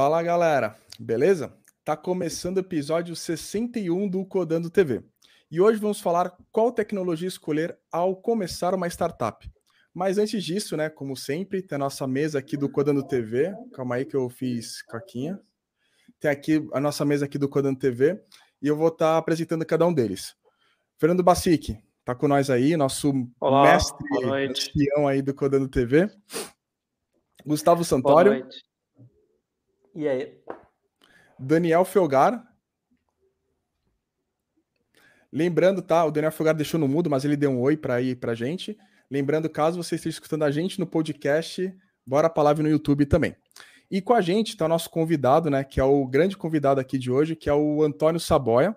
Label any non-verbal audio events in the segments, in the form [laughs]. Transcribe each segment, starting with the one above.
Fala galera, beleza? Tá começando o episódio 61 do Codando TV. E hoje vamos falar qual tecnologia escolher ao começar uma startup. Mas antes disso, né, como sempre, tem a nossa mesa aqui do Codando TV. Calma aí que eu fiz caquinha. Tem aqui a nossa mesa aqui do Codando TV e eu vou estar tá apresentando cada um deles. Fernando Bacic, tá com nós aí, nosso Olá, mestre espião aí do Codando TV. Gustavo Santório. Boa noite. E aí? Daniel Felgar. Lembrando, tá? O Daniel Felgar deixou no mudo, mas ele deu um oi para ir pra gente. Lembrando, caso você esteja escutando a gente no podcast, bora pra live no YouTube também. E com a gente está o nosso convidado, né? Que é o grande convidado aqui de hoje, que é o Antônio Saboia.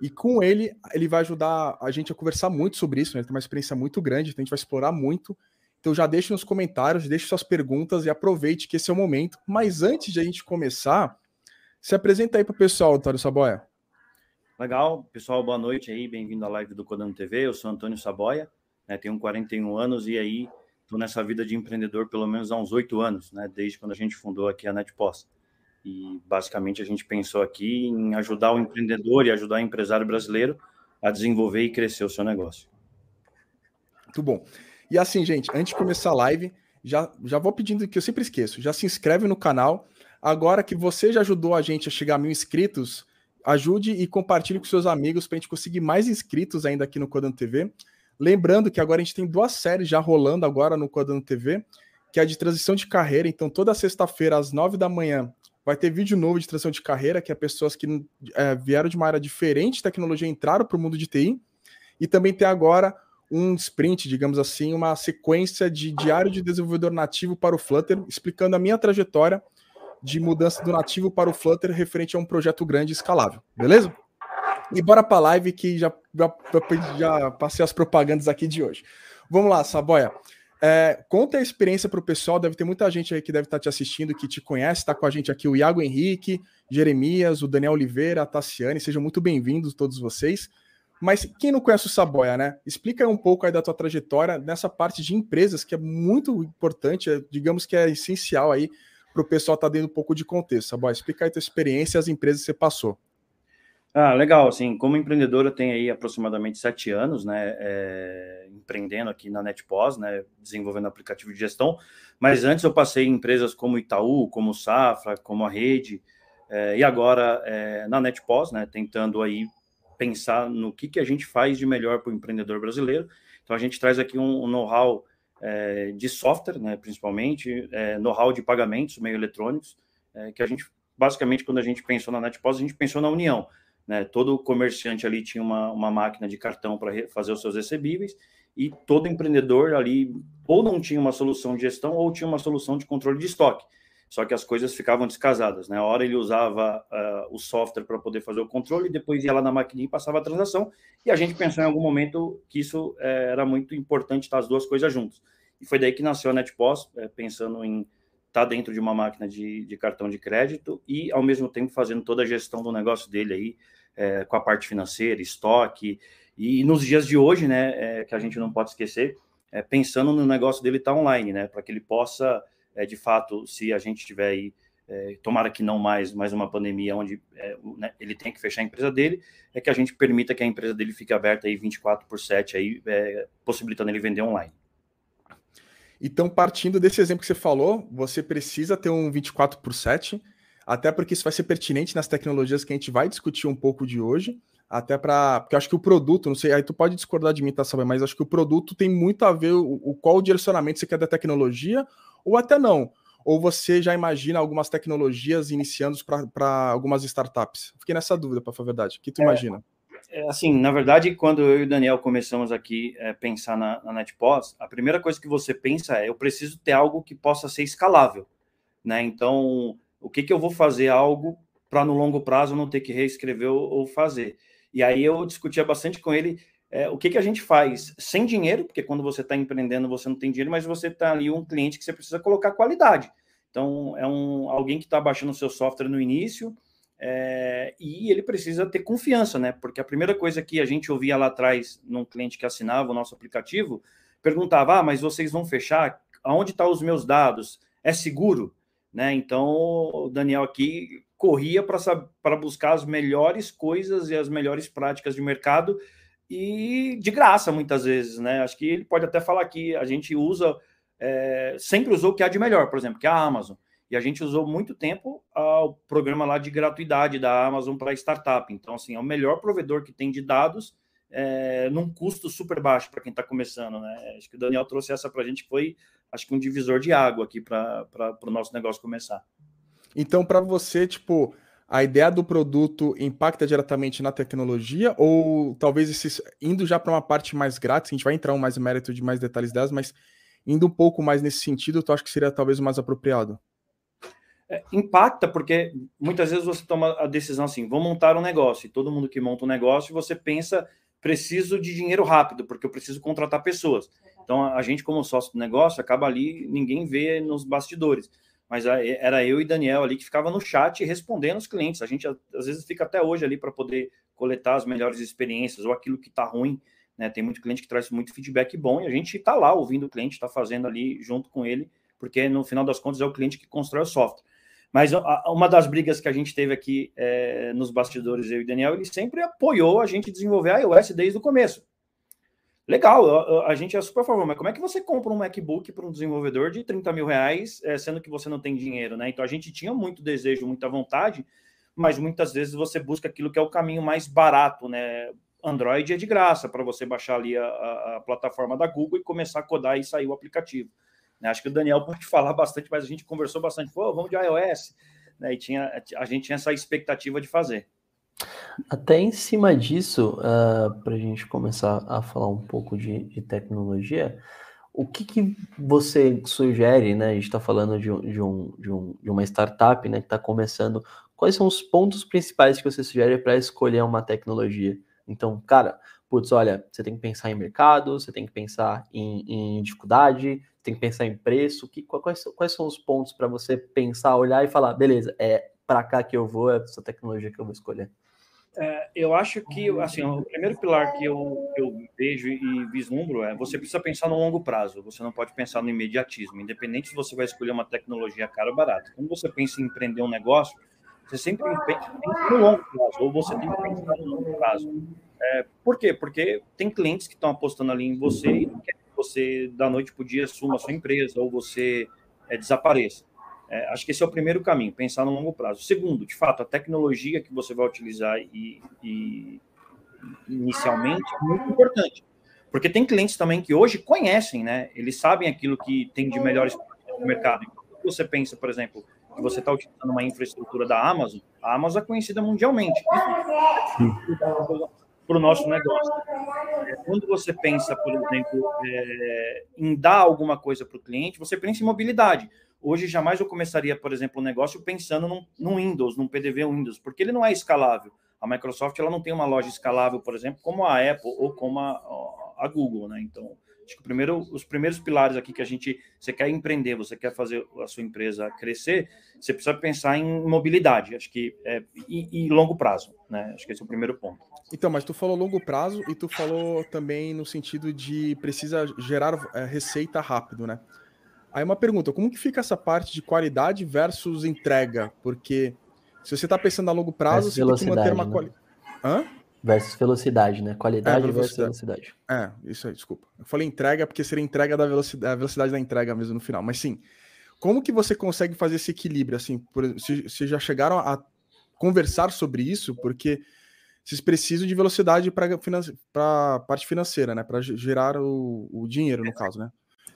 E com ele, ele vai ajudar a gente a conversar muito sobre isso, né? Ele tem uma experiência muito grande, então a gente vai explorar muito. Então já deixe nos comentários, deixe suas perguntas e aproveite que esse é o momento. Mas antes de a gente começar, se apresenta aí para o pessoal, Antônio Saboia. Legal, pessoal, boa noite aí, bem-vindo à live do Codando TV. Eu sou Antônio Saboia, né, tenho 41 anos e aí estou nessa vida de empreendedor pelo menos há uns oito anos, né, desde quando a gente fundou aqui a NetPost. E basicamente a gente pensou aqui em ajudar o empreendedor e ajudar o empresário brasileiro a desenvolver e crescer o seu negócio. Muito bom. E assim, gente, antes de começar a live, já, já vou pedindo que eu sempre esqueço, já se inscreve no canal. Agora que você já ajudou a gente a chegar a mil inscritos, ajude e compartilhe com seus amigos para a gente conseguir mais inscritos ainda aqui no Codando TV. Lembrando que agora a gente tem duas séries já rolando agora no Codando TV, que é a de transição de carreira. Então, toda sexta-feira, às nove da manhã, vai ter vídeo novo de transição de carreira, que é pessoas que é, vieram de uma área diferente de tecnologia entraram para o mundo de TI. E também tem agora um sprint, digamos assim, uma sequência de diário de desenvolvedor nativo para o Flutter, explicando a minha trajetória de mudança do nativo para o Flutter referente a um projeto grande e escalável, beleza? E bora para a live que já, já, já, passei as propagandas aqui de hoje. Vamos lá, Saboia. É, conta a experiência para o pessoal, deve ter muita gente aí que deve estar tá te assistindo, que te conhece, está com a gente aqui o Iago Henrique, Jeremias, o Daniel Oliveira, a Tassiane, sejam muito bem-vindos todos vocês. Mas quem não conhece o Saboia, né? Explica um pouco aí da tua trajetória nessa parte de empresas que é muito importante, é, digamos que é essencial aí para o pessoal estar tá dando um pouco de contexto. Saboia, explica aí tua experiência e as empresas que você passou. Ah, legal. Assim, como empreendedor, eu tenho aí aproximadamente sete anos, né, é, empreendendo aqui na NetPos, né, desenvolvendo aplicativo de gestão. Mas antes eu passei em empresas como Itaú, como Safra, como a Rede, é, e agora é, na NetPos, né, tentando aí pensar no que, que a gente faz de melhor para o empreendedor brasileiro. Então, a gente traz aqui um, um know-how é, de software, né, principalmente, é, know-how de pagamentos, meio eletrônicos, é, que a gente, basicamente, quando a gente pensou na NetPOS, a gente pensou na união. Né, todo comerciante ali tinha uma, uma máquina de cartão para fazer os seus recebíveis e todo empreendedor ali ou não tinha uma solução de gestão ou tinha uma solução de controle de estoque só que as coisas ficavam descasadas, né? A hora ele usava uh, o software para poder fazer o controle, depois ia lá na maquininha e passava a transação, e a gente pensou em algum momento que isso eh, era muito importante estar as duas coisas juntas. E foi daí que nasceu a NetPOS, eh, pensando em estar tá dentro de uma máquina de, de, cartão de crédito e, ao mesmo tempo, fazendo toda a gestão do negócio dele aí, eh, com a parte financeira, estoque, e, e nos dias de hoje, né, que a gente não pode esquecer, pensando no negócio dele estar tá online, né, para que ele possa é, de fato, se a gente tiver aí, é, tomara que não mais, mais uma pandemia onde é, né, ele tem que fechar a empresa dele, é que a gente permita que a empresa dele fique aberta aí 24 por 7, aí, é, possibilitando ele vender online. Então, partindo desse exemplo que você falou, você precisa ter um 24 por 7, até porque isso vai ser pertinente nas tecnologias que a gente vai discutir um pouco de hoje, até para. Porque eu acho que o produto, não sei, aí tu pode discordar de mim, tá, sabe? Mas acho que o produto tem muito a ver o, o qual o direcionamento você quer da tecnologia ou até não. Ou você já imagina algumas tecnologias iniciando para algumas startups? Fiquei nessa dúvida, para falar a verdade. O que tu é, imagina? É, assim, na verdade, quando eu e o Daniel começamos aqui a é, pensar na, na NetPOS, a primeira coisa que você pensa é: eu preciso ter algo que possa ser escalável. Né? Então, o que, que eu vou fazer algo para no longo prazo não ter que reescrever ou, ou fazer? E aí eu discutia bastante com ele é, o que, que a gente faz sem dinheiro, porque quando você está empreendendo você não tem dinheiro, mas você está ali um cliente que você precisa colocar qualidade. Então, é um, alguém que está baixando o seu software no início é, e ele precisa ter confiança, né? Porque a primeira coisa que a gente ouvia lá atrás, num cliente que assinava o nosso aplicativo, perguntava: ah, mas vocês vão fechar? Aonde estão tá os meus dados? É seguro? né? Então, o Daniel aqui corria para buscar as melhores coisas e as melhores práticas de mercado e de graça, muitas vezes, né? Acho que ele pode até falar que a gente usa, é, sempre usou o que há de melhor, por exemplo, que é a Amazon. E a gente usou muito tempo o programa lá de gratuidade da Amazon para startup. Então, assim, é o melhor provedor que tem de dados é, num custo super baixo para quem está começando, né? Acho que o Daniel trouxe essa para a gente, foi acho que um divisor de água aqui para o nosso negócio começar. Então, para você, tipo, a ideia do produto impacta diretamente na tecnologia ou talvez esse, indo já para uma parte mais grátis, a gente vai entrar mais em mérito de mais detalhes delas, mas indo um pouco mais nesse sentido, tu acha que seria talvez o mais apropriado? É, impacta porque muitas vezes você toma a decisão assim, vou montar um negócio, e todo mundo que monta um negócio, você pensa, preciso de dinheiro rápido, porque eu preciso contratar pessoas. Então, a gente, como sócio do negócio, acaba ali, ninguém vê nos bastidores. Mas era eu e Daniel ali que ficava no chat respondendo os clientes. A gente, às vezes, fica até hoje ali para poder coletar as melhores experiências ou aquilo que está ruim. Né? Tem muito cliente que traz muito feedback bom e a gente está lá ouvindo o cliente, está fazendo ali junto com ele, porque no final das contas é o cliente que constrói o software. Mas uma das brigas que a gente teve aqui é, nos bastidores, eu e Daniel, ele sempre apoiou a gente desenvolver a iOS desde o começo. Legal, a, gente é super a favor, mas como é que você compra um MacBook para um desenvolvedor de 30 mil reais, é, sendo que você não tem dinheiro, né? Então a gente tinha muito desejo, muita vontade, mas muitas vezes você busca aquilo que é o caminho mais barato, né? Android é de graça para você baixar ali a, a, a, plataforma da Google e começar a codar e sair o aplicativo. Né? Acho que o Daniel [laughs] pode falar bastante, mas a gente conversou bastante, pô, vamos de iOS, né? E tinha, a gente tinha essa expectativa de fazer. Até em cima disso, uh, ah, para a gente começar a falar um pouco de, de tecnologia, o que, que, você sugere, né? A gente está falando de, um, de, um, de, uma startup né, que está começando. Quais são os pontos principais que você sugere para escolher uma tecnologia? Então, cara, putz, olha, você tem que pensar em mercado, você tem que pensar em, em dificuldade, tem que pensar em preço. Que, quais, quais são os pontos para você pensar, olhar e falar, beleza, é para cá que eu vou, é essa tecnologia que eu vou escolher? É, eu acho que assim, o primeiro pilar que eu, eu vejo e vislumbro é você precisa pensar no longo prazo, você não pode pensar no imediatismo, independente se você vai escolher uma tecnologia cara ou barata. Quando você pensa em empreender um negócio, você sempre pensa no longo prazo, ou você tem que pensar no longo prazo. É, por quê? Porque tem clientes que estão apostando ali em você e não querem que você, da noite para o dia, assuma a sua empresa ou você é, desapareça. É, acho que esse é o primeiro caminho, pensar no longo prazo. Segundo, de fato, a tecnologia que você vai utilizar e, e inicialmente é muito importante. Porque tem clientes também que hoje conhecem, né? Eles sabem aquilo que tem de melhores no mercado. Então, você pensa, por exemplo, que você está utilizando uma infraestrutura da Amazon, a Amazon é conhecida mundialmente. Para o nosso negócio. É, quando você pensa, por exemplo, é, em dar alguma coisa para o cliente, você pensa em mobilidade. Hoje, jamais eu começaria, por exemplo, um negócio pensando num, num Windows, num PDV Windows, porque ele não é escalável. A Microsoft ela não tem uma loja escalável, por exemplo, como a Apple ou como a, a Google, né? Então, acho que primeiro, os primeiros pilares aqui que a gente, você quer empreender, você quer fazer a sua empresa crescer, você precisa pensar em mobilidade, acho que é, e, e longo prazo, né? Acho que esse é o primeiro ponto. Então, mas tu falou longo prazo e tu falou também no sentido de precisa gerar é, receita rápido, né? Aí uma pergunta, como que fica essa parte de qualidade versus entrega? Porque se você está pensando a longo prazo, versus você tem que manter uma né? qualidade. Hã? Versus velocidade, né? Qualidade é, versus velocidade. É, isso aí, desculpa. Eu falei entrega porque seria entrega da velocidade, a velocidade da entrega mesmo no final. Mas sim, como que você consegue fazer esse equilíbrio? Assim, por, se, se já chegaram a conversar sobre isso, porque vocês precisam de velocidade para a parte financeira, né? Para gerar o, o dinheiro, no caso, né?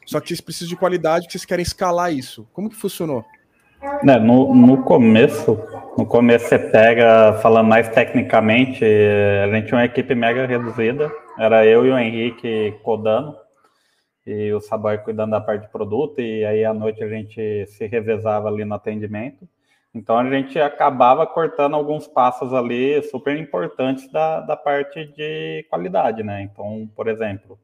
Só que vocês precisam de qualidade, que vocês querem escalar isso. Como que funcionou? É, no, no começo, no começo você pega, falando mais tecnicamente, a gente tinha uma equipe mega reduzida, era eu e o Henrique codando, e o Saboy cuidando da parte de produto, e aí à noite a gente se revezava ali no atendimento. Então a gente acabava cortando alguns passos ali super importantes da, da parte de qualidade, né? Então, por exemplo,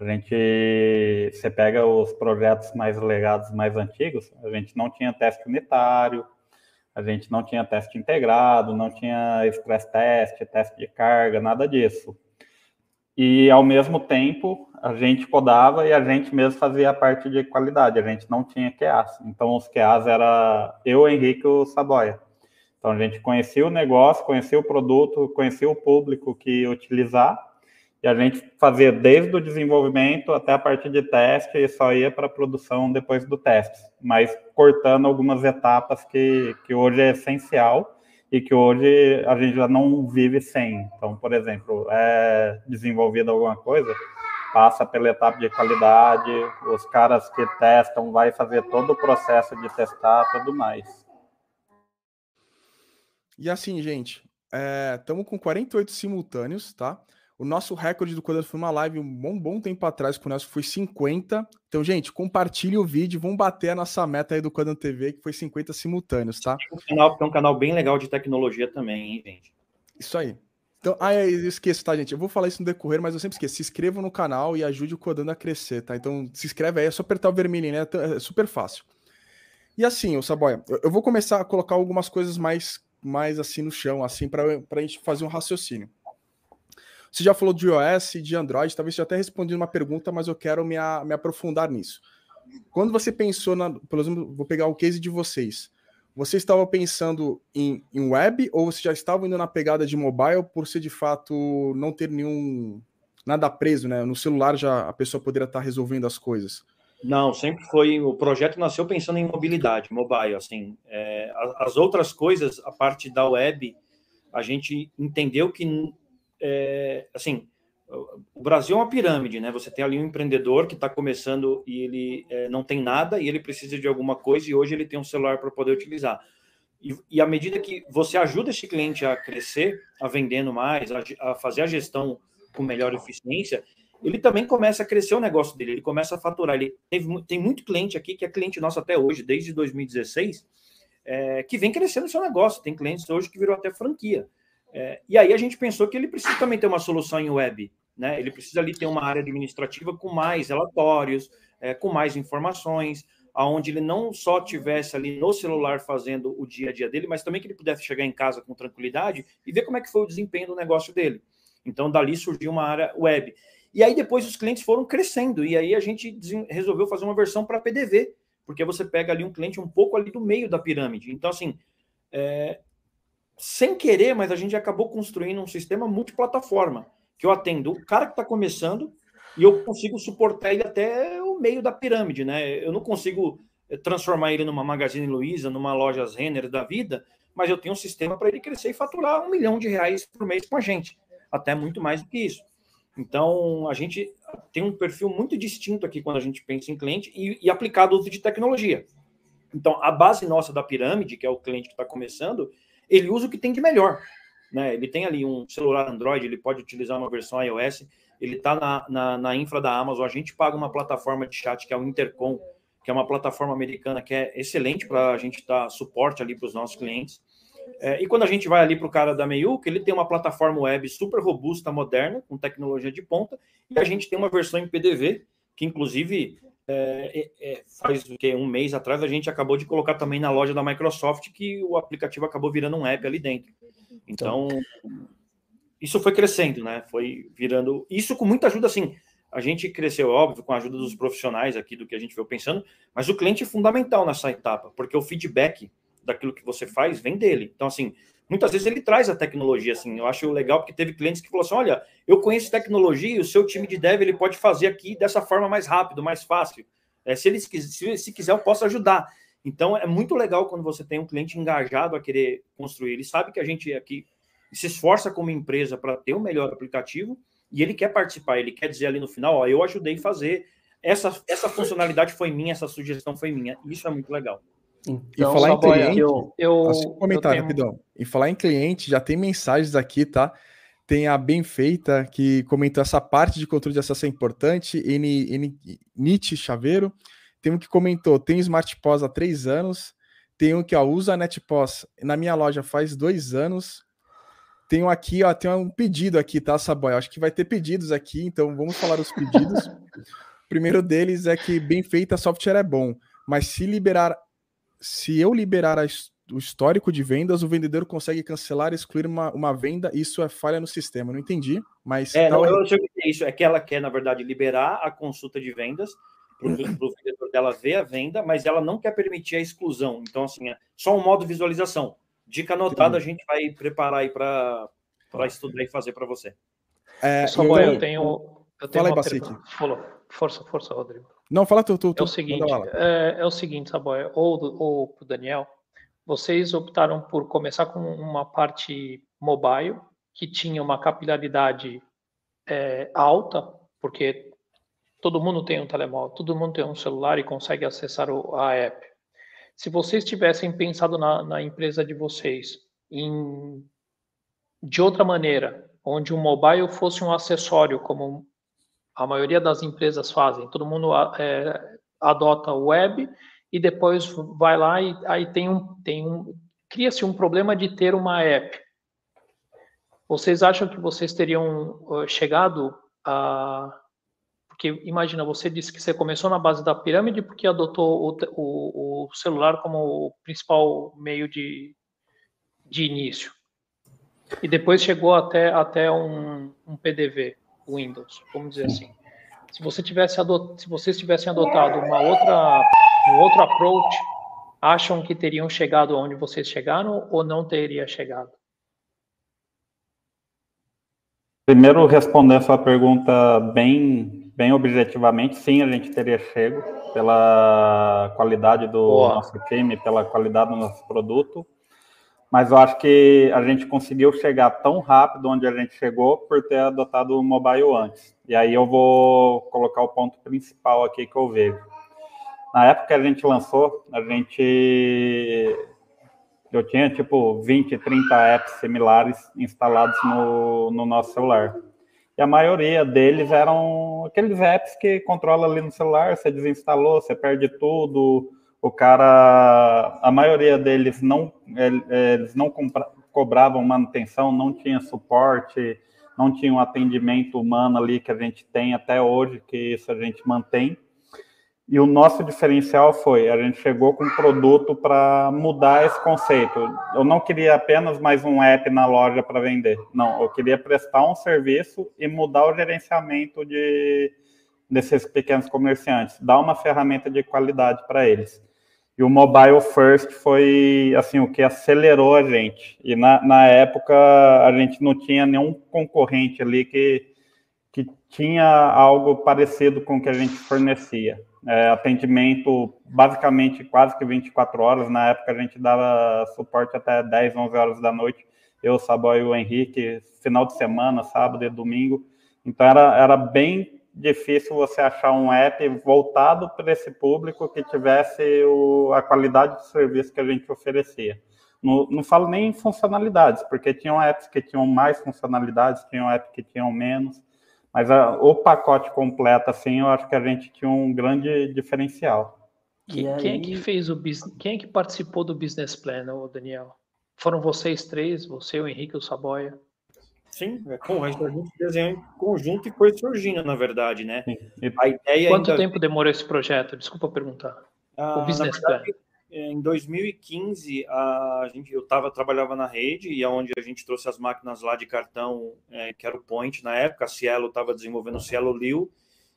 a gente, você pega os projetos mais legados, mais antigos, a gente não tinha teste unitário, a gente não tinha teste integrado, não tinha stress test, teste de carga, nada disso. e ao mesmo tempo a gente codava e a gente mesmo fazia a parte de qualidade, a gente não tinha QAs. Então os QAs era eu, Henrique e o Saboia. Então a gente conhecia o negócio, conhecia o produto, conhecia o público que utilizar e a gente fazia desde o desenvolvimento até a parte de teste e só ia para a produção depois do teste, mas cortando algumas etapas que, que hoje é essencial e que hoje a gente já não vive sem. Então, por exemplo, é desenvolvida alguma coisa, passa pela etapa de qualidade, os caras que testam vai fazer todo o processo de testar, tudo mais. E assim, gente, estamos é, com 48 simultâneos, tá? O nosso recorde do Codando foi uma live um bom, bom tempo atrás, com o nosso foi 50. Então, gente, compartilhe o vídeo, vamos bater a nossa meta aí do Codando TV, que foi 50 simultâneos, tá? É um canal, é um canal bem legal de tecnologia também, hein, gente? Isso aí. Então, ah, eu esqueço, tá, gente? Eu vou falar isso no decorrer, mas eu sempre esqueço. Se inscreva no canal e ajude o Codando a crescer, tá? Então, se inscreve aí, é só apertar o vermelho, né? É super fácil. E assim, o Saboia, eu vou começar a colocar algumas coisas mais, mais assim no chão, assim, para a gente fazer um raciocínio. Você já falou de iOS e de Android, talvez você até respondi uma pergunta, mas eu quero me, a, me aprofundar nisso. Quando você pensou, na, por exemplo, vou pegar o case de vocês, você estava pensando em, em web ou você já estava indo na pegada de mobile por ser de fato não ter nenhum nada preso, né? No celular já a pessoa poderia estar resolvendo as coisas. Não, sempre foi. O projeto nasceu pensando em mobilidade, mobile. Assim, é, as outras coisas, a parte da web, a gente entendeu que é, assim, o Brasil é uma pirâmide, né? Você tem ali um empreendedor que está começando e ele é, não tem nada e ele precisa de alguma coisa e hoje ele tem um celular para poder utilizar. E, e à medida que você ajuda esse cliente a crescer, a vendendo mais, a, a fazer a gestão com melhor eficiência, ele também começa a crescer o negócio dele, ele começa a faturar. Ele teve, tem muito cliente aqui que é cliente nosso até hoje, desde 2016, é, que vem crescendo o seu negócio. Tem clientes hoje que virou até franquia. É, e aí a gente pensou que ele precisa também ter uma solução em web, né? Ele precisa ali ter uma área administrativa com mais relatórios, é, com mais informações, aonde ele não só tivesse ali no celular fazendo o dia a dia dele, mas também que ele pudesse chegar em casa com tranquilidade e ver como é que foi o desempenho do negócio dele. Então dali surgiu uma área web. E aí depois os clientes foram crescendo e aí a gente resolveu fazer uma versão para PDV, porque você pega ali um cliente um pouco ali do meio da pirâmide. Então assim, é, sem querer, mas a gente acabou construindo um sistema multiplataforma, que eu atendo o cara que está começando e eu consigo suportar ele até o meio da pirâmide, né? Eu não consigo eh, transformar ele numa Magazine Luiza, numa loja Renner da vida, mas eu tenho um sistema para ele crescer e faturar um milhão de reais por mês com a gente, até muito mais do que isso. Então, a gente tem um perfil muito distinto aqui quando a gente pensa em cliente e, e aplicado uso de tecnologia. Então, a base nossa da pirâmide, que é o cliente que está começando, ele usa o que tem de melhor. Né? Ele tem ali um celular Android, ele pode utilizar uma versão iOS, ele está na, na, na, infra da Amazon, a gente paga uma plataforma de chat que é o Intercom, que é uma plataforma americana que é excelente para a gente dar suporte ali para os nossos clientes. É, e quando a gente vai ali para o cara da Meiuca, ele tem uma plataforma web super robusta, moderna, com tecnologia de ponta, e a gente tem uma versão em PDV, que inclusive é, é, é, faz o que um mês atrás a gente acabou de colocar também na loja da Microsoft que o aplicativo acabou virando um app ali dentro. Então, isso foi crescendo, né? Foi virando isso com muita ajuda, assim. A gente cresceu, óbvio, com a ajuda dos profissionais aqui do que a gente veio pensando, mas o cliente é fundamental nessa etapa, porque o feedback daquilo que você faz vem dele. Então, assim, muitas vezes ele traz a tecnologia, assim. Eu acho legal porque teve clientes que falaram assim: olha, eu conheço tecnologia e o seu time de dev ele pode fazer aqui dessa forma mais rápido, mais fácil. É, se ele se, se quiser, eu posso ajudar. Então é muito legal quando você tem um cliente engajado a querer construir. Ele sabe que a gente aqui se esforça como empresa para ter o um melhor aplicativo e ele quer participar, ele quer dizer ali no final, ó, eu ajudei a fazer, essa, essa funcionalidade foi minha, essa sugestão foi minha. Isso é muito legal. Então, e falar em cliente, eu, eu, um comentário tenho... rapidão. E falar em cliente, já tem mensagens aqui, tá? Tem a Bem Feita que comentou essa parte de controle de acesso é importante. N, N, Nietzsche Chaveiro. Tem um que comentou: tem Smart POS há três anos. Tem um que ó, usa a NetPOS na minha loja faz dois anos. Tem um aqui, ó, tem um pedido aqui, tá, Saboy? Acho que vai ter pedidos aqui, então vamos falar os pedidos. o [laughs] primeiro deles é que bem feita software é bom, mas se liberar se eu liberar a, o histórico de vendas, o vendedor consegue cancelar e excluir uma, uma venda. Isso é falha no sistema. Não entendi, mas. É, não, eu sei o que é isso. É que ela quer, na verdade, liberar a consulta de vendas para o vendedor dela ver a venda, mas ela não quer permitir a exclusão. Então, assim, é só um modo de visualização. Dica anotada, a gente vai preparar aí para estudar e fazer para você. É, Só então, eu tenho. Eu tenho fala aí, Falou. Força, força, Rodrigo. Não, fala tu, tu, tu. É o seguinte, é, é, o seguinte, Saboia, ou, ou pro Daniel, vocês optaram por começar com uma parte mobile, que tinha uma capilaridade é, alta, porque todo mundo tem um telemóvel, todo mundo tem um celular e consegue acessar o, a app. Se vocês tivessem pensado na, na empresa de vocês em, de outra maneira, onde o mobile fosse um acessório, como a maioria das empresas fazem, todo mundo é, adota o web e depois vai lá e aí tem um, tem um cria-se um problema de ter uma app. Vocês acham que vocês teriam chegado a porque imagina, você disse que você começou na base da pirâmide porque adotou o, o, o celular como o principal meio de, de início. E depois chegou até, até um, um PDV, Windows, vamos dizer assim. Se, você tivesse adot, se vocês tivessem adotado uma outra, um outro approach, acham que teriam chegado onde vocês chegaram ou não teria chegado? Primeiro, responder a sua pergunta bem, bem objetivamente, sim, a gente teria chego pela qualidade do Boa. nosso time, pela qualidade do nosso produto, mas eu acho que a gente conseguiu chegar tão rápido onde a gente chegou por ter adotado o mobile antes. E aí eu vou colocar o ponto principal aqui que eu vejo. Na época que a gente lançou, a gente eu tinha tipo 20, 30 apps similares instalados no, no nosso celular. E a maioria deles eram aqueles apps que controla ali no celular, você desinstalou, você perde tudo. O cara, a maioria deles não, eles não compra, cobravam manutenção, não tinha suporte, não tinha um atendimento humano ali que a gente tem até hoje, que isso a gente mantém. E o nosso diferencial foi, a gente chegou com um produto para mudar esse conceito. Eu não queria apenas mais um app na loja para vender. Não, eu queria prestar um serviço e mudar o gerenciamento de, desses pequenos comerciantes, dar uma ferramenta de qualidade para eles. E o mobile first foi assim o que acelerou a gente. E na, na época a gente não tinha nenhum concorrente ali que, que tinha algo parecido com o que a gente fornecia é, atendimento basicamente quase que 24 horas. Na época a gente dava suporte até 10, 11 horas da noite. Eu, Saboy e o Henrique, final de semana, sábado e domingo. Então era, era bem difícil você achar um app voltado para esse público que tivesse o, a qualidade de serviço que a gente oferecia. Não, não falo nem em funcionalidades, porque tinham apps que tinham mais funcionalidades, tinham apps que tinham menos. Mas a, o pacote completo, assim, eu acho que a gente tinha um grande diferencial. Quem, aí... quem é que fez o business? Quem é que participou do business plan, o Daniel? Foram vocês três, você, o Henrique e o Saboia? Sim, é, com a gente desenhou em conjunto e foi surgindo, na verdade, né? A ideia Quanto ainda... tempo demorou esse projeto? Desculpa perguntar. Ah, o business verdade, plan. É, em 2015, a gente, eu tava, trabalhava na rede, e aonde a gente trouxe as máquinas lá de cartão, é, que era o Point na época, a Cielo estava desenvolvendo o Cielo Liu,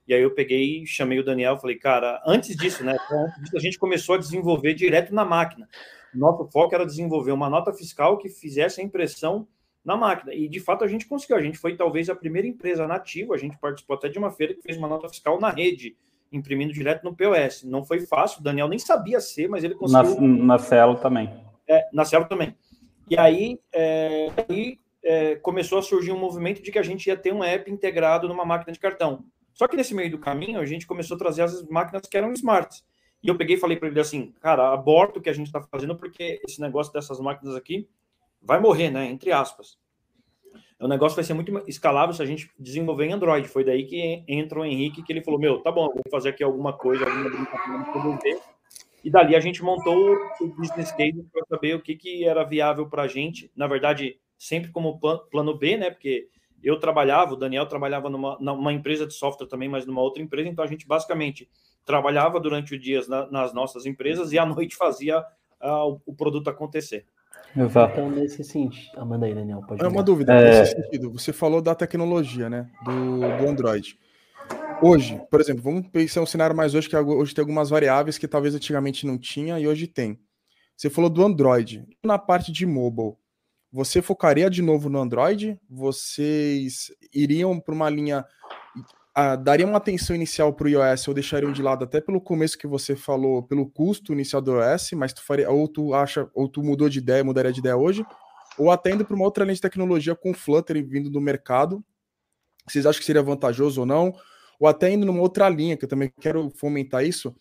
e aí eu peguei, chamei o Daniel, falei, cara, antes disso, né, a gente começou a desenvolver direto na máquina. Nosso foco era desenvolver uma nota fiscal que fizesse a impressão na máquina. E de fato a gente conseguiu. A gente foi talvez a primeira empresa nativa, a gente participou até de uma feira que fez uma nota fiscal na rede imprimindo direto no POS. Não foi fácil, o Daniel nem sabia ser, mas ele conseguiu. Na, na Cielo também. É, na Cielo também. E aí, é, aí é, começou a surgir um movimento de que a gente ia ter um app integrado numa máquina de cartão. Só que nesse meio do caminho, a gente começou a trazer as máquinas que eram smarts. E eu peguei e falei para ele assim, cara, aborta o que a gente está fazendo, porque esse negócio dessas máquinas aqui vai morrer, né? Entre aspas o negócio vai ser muito escalável se a gente desenvolver em Android. Foi daí que entra o Henrique, que ele falou, meu, tá bom, vou fazer aqui alguma coisa, alguma brincadeira E dali a gente montou o business case para saber o que, que era viável para a gente. Na verdade, sempre como plano B, né? Porque eu trabalhava, o Daniel trabalhava numa, numa empresa de software também, mas numa outra empresa, então a gente basicamente trabalhava durante o dia na, nas nossas empresas e à [laughs] noite fazia uh, o produto acontecer. Exato. Então, nesse sentido. Ah, manda aí, Daniel. Pode é uma dúvida. É... Nesse sentido, você falou da tecnologia, né? Do, do Android. Hoje, por exemplo, vamos pensar um cenário mais hoje, que hoje tem algumas variáveis que talvez antigamente não tinha e hoje tem. Você falou do Android. Na parte de mobile, você focaria de novo no Android? Vocês iriam para uma linha. Uh, dariam uma atenção inicial para o iOS ou deixariam de lado até pelo começo que você falou, pelo custo inicial do iOS, mas tu faria, ou tu acha, ou tu mudou de ideia, mudaria de ideia hoje, ou até indo para uma outra linha de tecnologia com Flutter vindo do mercado. Vocês acham que seria vantajoso ou não? Ou até indo numa outra linha, que eu também quero fomentar isso,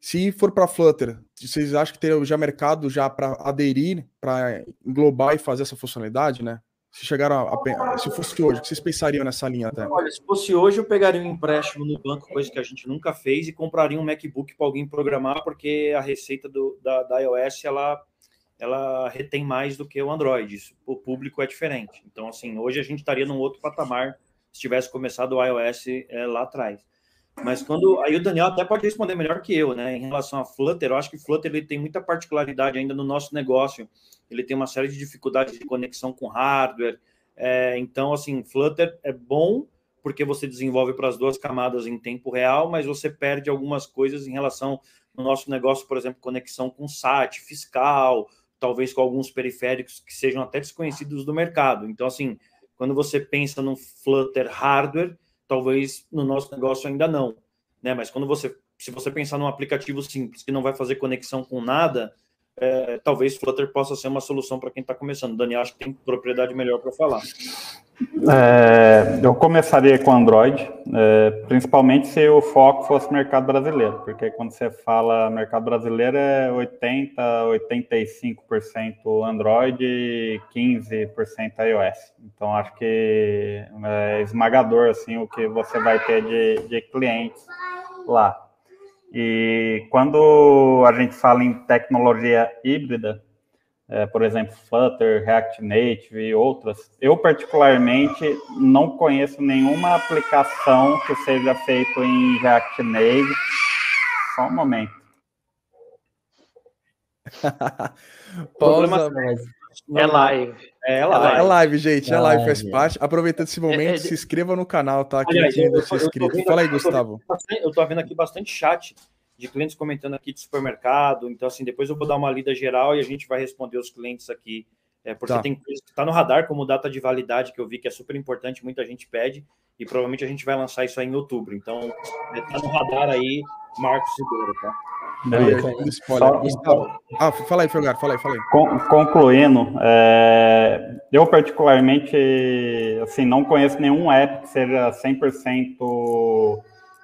se for para Flutter, vocês acham que teria já mercado já para aderir, para englobar e fazer essa funcionalidade, né? Se chegaram a, a, se fosse hoje, o que vocês pensariam nessa linha até? Olha, se fosse hoje, eu pegaria um empréstimo no banco, coisa que a gente nunca fez, e compraria um MacBook para alguém programar, porque a receita do, da, da iOS ela, ela retém mais do que o Android. Isso, o público é diferente. Então, assim, hoje a gente estaria num outro patamar se tivesse começado o iOS é, lá atrás. Mas quando. Aí o Daniel até pode responder melhor que eu, né? Em relação a Flutter, eu acho que Flutter ele tem muita particularidade ainda no nosso negócio. Ele tem uma série de dificuldades de conexão com hardware. É, então, assim, Flutter é bom porque você desenvolve para as duas camadas em tempo real, mas você perde algumas coisas em relação no nosso negócio, por exemplo, conexão com SAT, fiscal, talvez com alguns periféricos que sejam até desconhecidos do mercado. Então, assim, quando você pensa no Flutter hardware, talvez no nosso negócio ainda não, né? Mas quando você, se você pensar num aplicativo simples que não vai fazer conexão com nada, é, talvez Flutter possa ser uma solução para quem está começando. Daniel, acho que tem propriedade melhor para falar. É, eu começaria com Android, é, principalmente se o foco fosse mercado brasileiro, porque quando você fala mercado brasileiro é 80, 85% Android e 15% iOS. Então acho que é esmagador assim o que você vai ter de, de clientes lá. E quando a gente fala em tecnologia híbrida, é, por exemplo, Flutter, React Native e outras, eu particularmente não conheço nenhuma aplicação que seja feita em React Native. Só um momento. [laughs] Pausa. É live. É, é live. É live, gente. É live, faz parte. Aproveitando esse momento, é, é... se inscreva no canal, tá? Aqui Aliás, eu, eu, inscrito. Fala aí, Gustavo. Eu tô vendo aqui bastante chat de clientes comentando aqui de supermercado. Então, assim, depois eu vou dar uma lida geral e a gente vai responder os clientes aqui. É, porque tá. tem coisa que está no radar, como data de validade, que eu vi que é super importante, muita gente pede, e provavelmente a gente vai lançar isso aí em outubro. Então, está é, no radar aí, Marcos Segura, tá? Só... Ah, fala aí, Felgar, fala aí, fala aí. Concluindo, é... eu particularmente, assim, não conheço nenhum app que seja 100%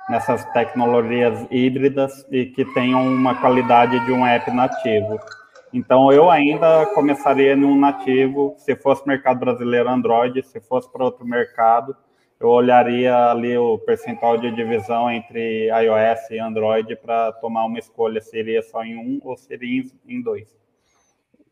nessas tecnologias híbridas e que tenham uma qualidade de um app nativo. Então, eu ainda começaria num nativo, se fosse mercado brasileiro Android, se fosse para outro mercado, eu olharia ali o percentual de divisão entre iOS e Android para tomar uma escolha, seria só em um ou seria em dois.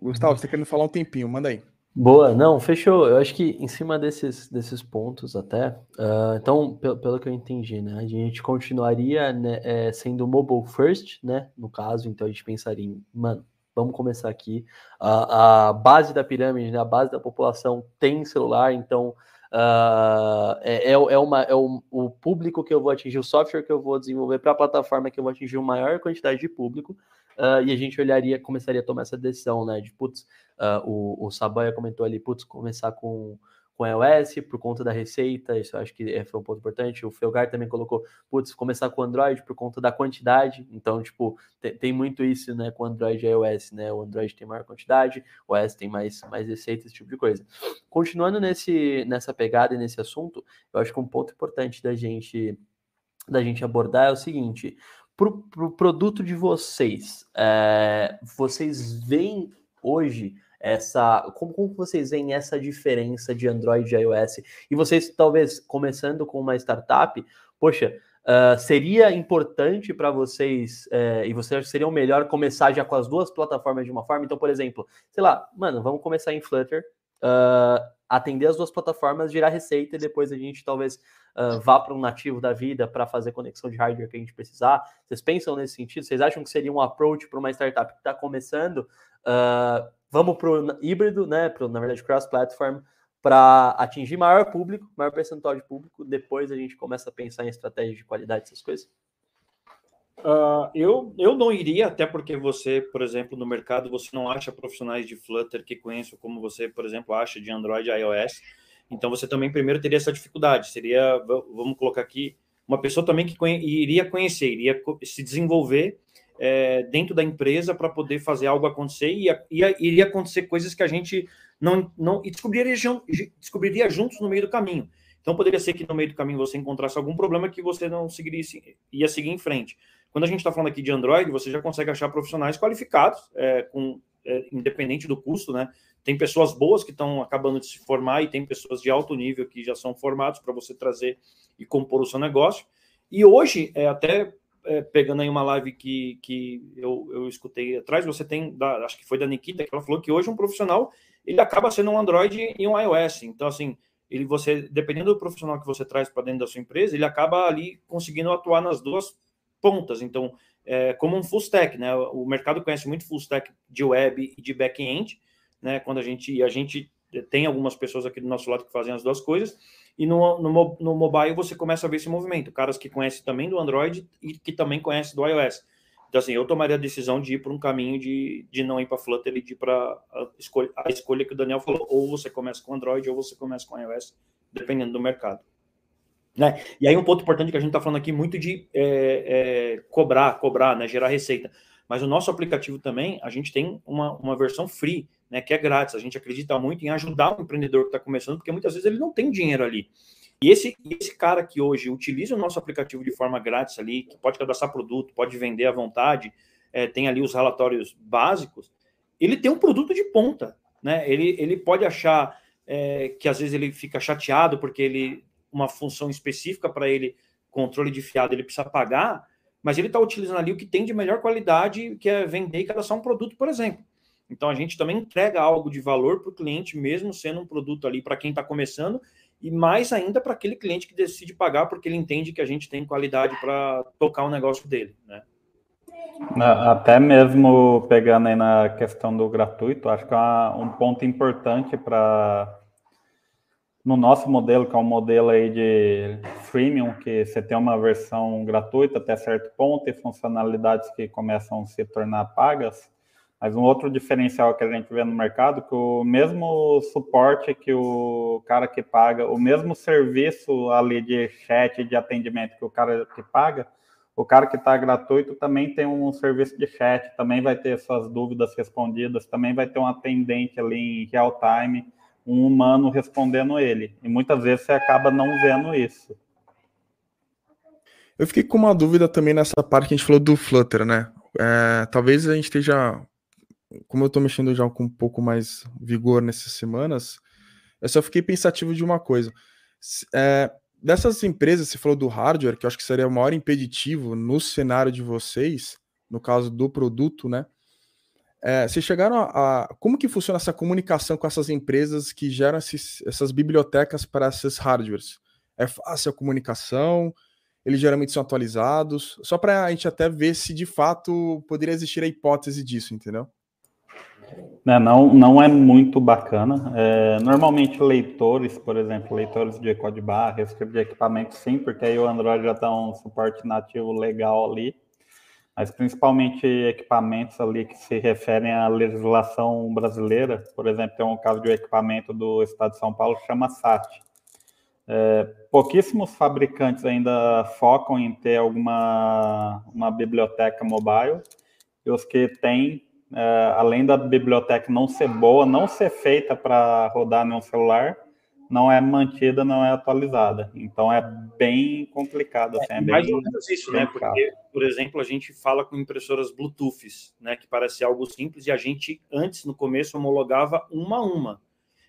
Gustavo, você querendo falar um tempinho, manda aí. Boa, não, fechou. Eu acho que em cima desses, desses pontos até, uh, então, pelo, pelo que eu entendi, né, a gente continuaria né, é, sendo mobile first, né, no caso, então a gente pensaria em, mano, vamos começar aqui, a, a base da pirâmide, né, a base da população tem celular, então uh, é, é, uma, é o, o público que eu vou atingir, o software que eu vou desenvolver para a plataforma que eu vou atingir uma maior quantidade de público, uh, e a gente olharia, começaria a tomar essa decisão, né, de, putz, Uh, o, o Sabaia comentou ali, putz, começar com, com iOS por conta da receita, isso eu acho que é, foi um ponto importante. O Felgar também colocou, putz, começar com Android por conta da quantidade. Então, tipo, tem, tem muito isso, né, com Android e iOS, né? O Android tem maior quantidade, o iOS tem mais, mais receita, esse tipo de coisa. Continuando nesse, nessa pegada e nesse assunto, eu acho que um ponto importante da gente da gente abordar é o seguinte: para o pro produto de vocês, é, vocês veem hoje essa como, como vocês veem essa diferença de Android e iOS? E vocês talvez começando com uma startup, poxa, uh, seria importante para vocês uh, e vocês acham que seria melhor começar já com as duas plataformas de uma forma? Então, por exemplo, sei lá, mano, vamos começar em Flutter. Uh, atender as duas plataformas, gerar receita e depois a gente talvez uh, vá para um nativo da vida para fazer conexão de hardware que a gente precisar. Vocês pensam nesse sentido? Vocês acham que seria um approach para uma startup que está começando? Uh, vamos para o híbrido, né? Pro, na verdade, cross-platform, para atingir maior público, maior percentual de público. Depois a gente começa a pensar em estratégia de qualidade, essas coisas. Uh, eu, eu não iria, até porque você, por exemplo, no mercado, você não acha profissionais de Flutter que conheçam como você, por exemplo, acha de Android e iOS. Então, você também primeiro teria essa dificuldade. Seria, vamos colocar aqui, uma pessoa também que conhe iria conhecer, iria se desenvolver é, dentro da empresa para poder fazer algo acontecer e ia, ia, iria acontecer coisas que a gente não, não e descobriria, descobriria juntos no meio do caminho. Então, poderia ser que no meio do caminho você encontrasse algum problema que você não seguiria, ia seguir em frente. Quando a gente está falando aqui de Android, você já consegue achar profissionais qualificados, é, com, é, independente do custo, né? Tem pessoas boas que estão acabando de se formar e tem pessoas de alto nível que já são formados para você trazer e compor o seu negócio. E hoje, é, até é, pegando aí uma live que, que eu, eu escutei atrás, você tem, da, acho que foi da Nikita, que ela falou que hoje um profissional ele acaba sendo um Android e um iOS. Então, assim, ele você, dependendo do profissional que você traz para dentro da sua empresa, ele acaba ali conseguindo atuar nas duas pontas. Então, é, como um full stack, né? O mercado conhece muito full stack de web e de back-end, né? Quando a gente a gente tem algumas pessoas aqui do nosso lado que fazem as duas coisas, e no, no, no mobile você começa a ver esse movimento, caras que conhecem também do Android e que também conhecem do iOS. Então, assim, eu tomaria a decisão de ir para um caminho de, de não ir para Flutter e de ir para a escolha, a escolha que o Daniel falou, ou você começa com Android ou você começa com iOS, dependendo do mercado. Né? E aí um ponto importante que a gente está falando aqui muito de é, é, cobrar, cobrar, né? gerar receita. Mas o nosso aplicativo também, a gente tem uma, uma versão free, né? que é grátis. A gente acredita muito em ajudar o empreendedor que está começando, porque muitas vezes ele não tem dinheiro ali. E esse, esse cara que hoje utiliza o nosso aplicativo de forma grátis ali, que pode cadastrar produto, pode vender à vontade, é, tem ali os relatórios básicos, ele tem um produto de ponta. Né? Ele, ele pode achar é, que às vezes ele fica chateado porque ele uma função específica para ele, controle de fiado, ele precisa pagar, mas ele está utilizando ali o que tem de melhor qualidade, que é vender e cadastrar um produto, por exemplo. Então a gente também entrega algo de valor para o cliente, mesmo sendo um produto ali para quem está começando, e mais ainda para aquele cliente que decide pagar, porque ele entende que a gente tem qualidade para tocar o negócio dele, né? Até mesmo pegando aí na questão do gratuito, acho que é um ponto importante para no nosso modelo, que é um modelo aí de freemium, que você tem uma versão gratuita até certo ponto e funcionalidades que começam a se tornar pagas. Mas um outro diferencial que a gente vê no mercado, que o mesmo suporte que o cara que paga, o mesmo serviço ali de chat, de atendimento que o cara que paga, o cara que está gratuito também tem um serviço de chat, também vai ter suas dúvidas respondidas, também vai ter um atendente ali em real time um humano respondendo ele. E muitas vezes você acaba não vendo isso. Eu fiquei com uma dúvida também nessa parte que a gente falou do Flutter, né? É, talvez a gente esteja. Como eu estou mexendo já com um pouco mais vigor nessas semanas, eu só fiquei pensativo de uma coisa. É, dessas empresas, você falou do hardware, que eu acho que seria o maior impeditivo no cenário de vocês, no caso do produto, né? É, vocês chegaram a, a, Como que funciona essa comunicação com essas empresas que geram esses, essas bibliotecas para esses hardwares? É fácil a comunicação? Eles geralmente são atualizados? Só para a gente até ver se de fato poderia existir a hipótese disso, entendeu? É, não, não é muito bacana. É, normalmente leitores, por exemplo, leitores de código barra, esse tipo de equipamento, sim, porque aí o Android já está um suporte nativo legal ali mas principalmente equipamentos ali que se referem à legislação brasileira. Por exemplo, tem um caso de um equipamento do Estado de São Paulo que chama SAT. É, pouquíssimos fabricantes ainda focam em ter alguma uma biblioteca mobile, e os que têm, é, além da biblioteca não ser boa, não ser feita para rodar no celular, não é mantida, não é atualizada. Então é bem complicado. Assim, é, é bem, mais ou menos isso, né? Porque, por exemplo, a gente fala com impressoras Bluetooth, né? Que parece algo simples, e a gente, antes, no começo, homologava uma a uma.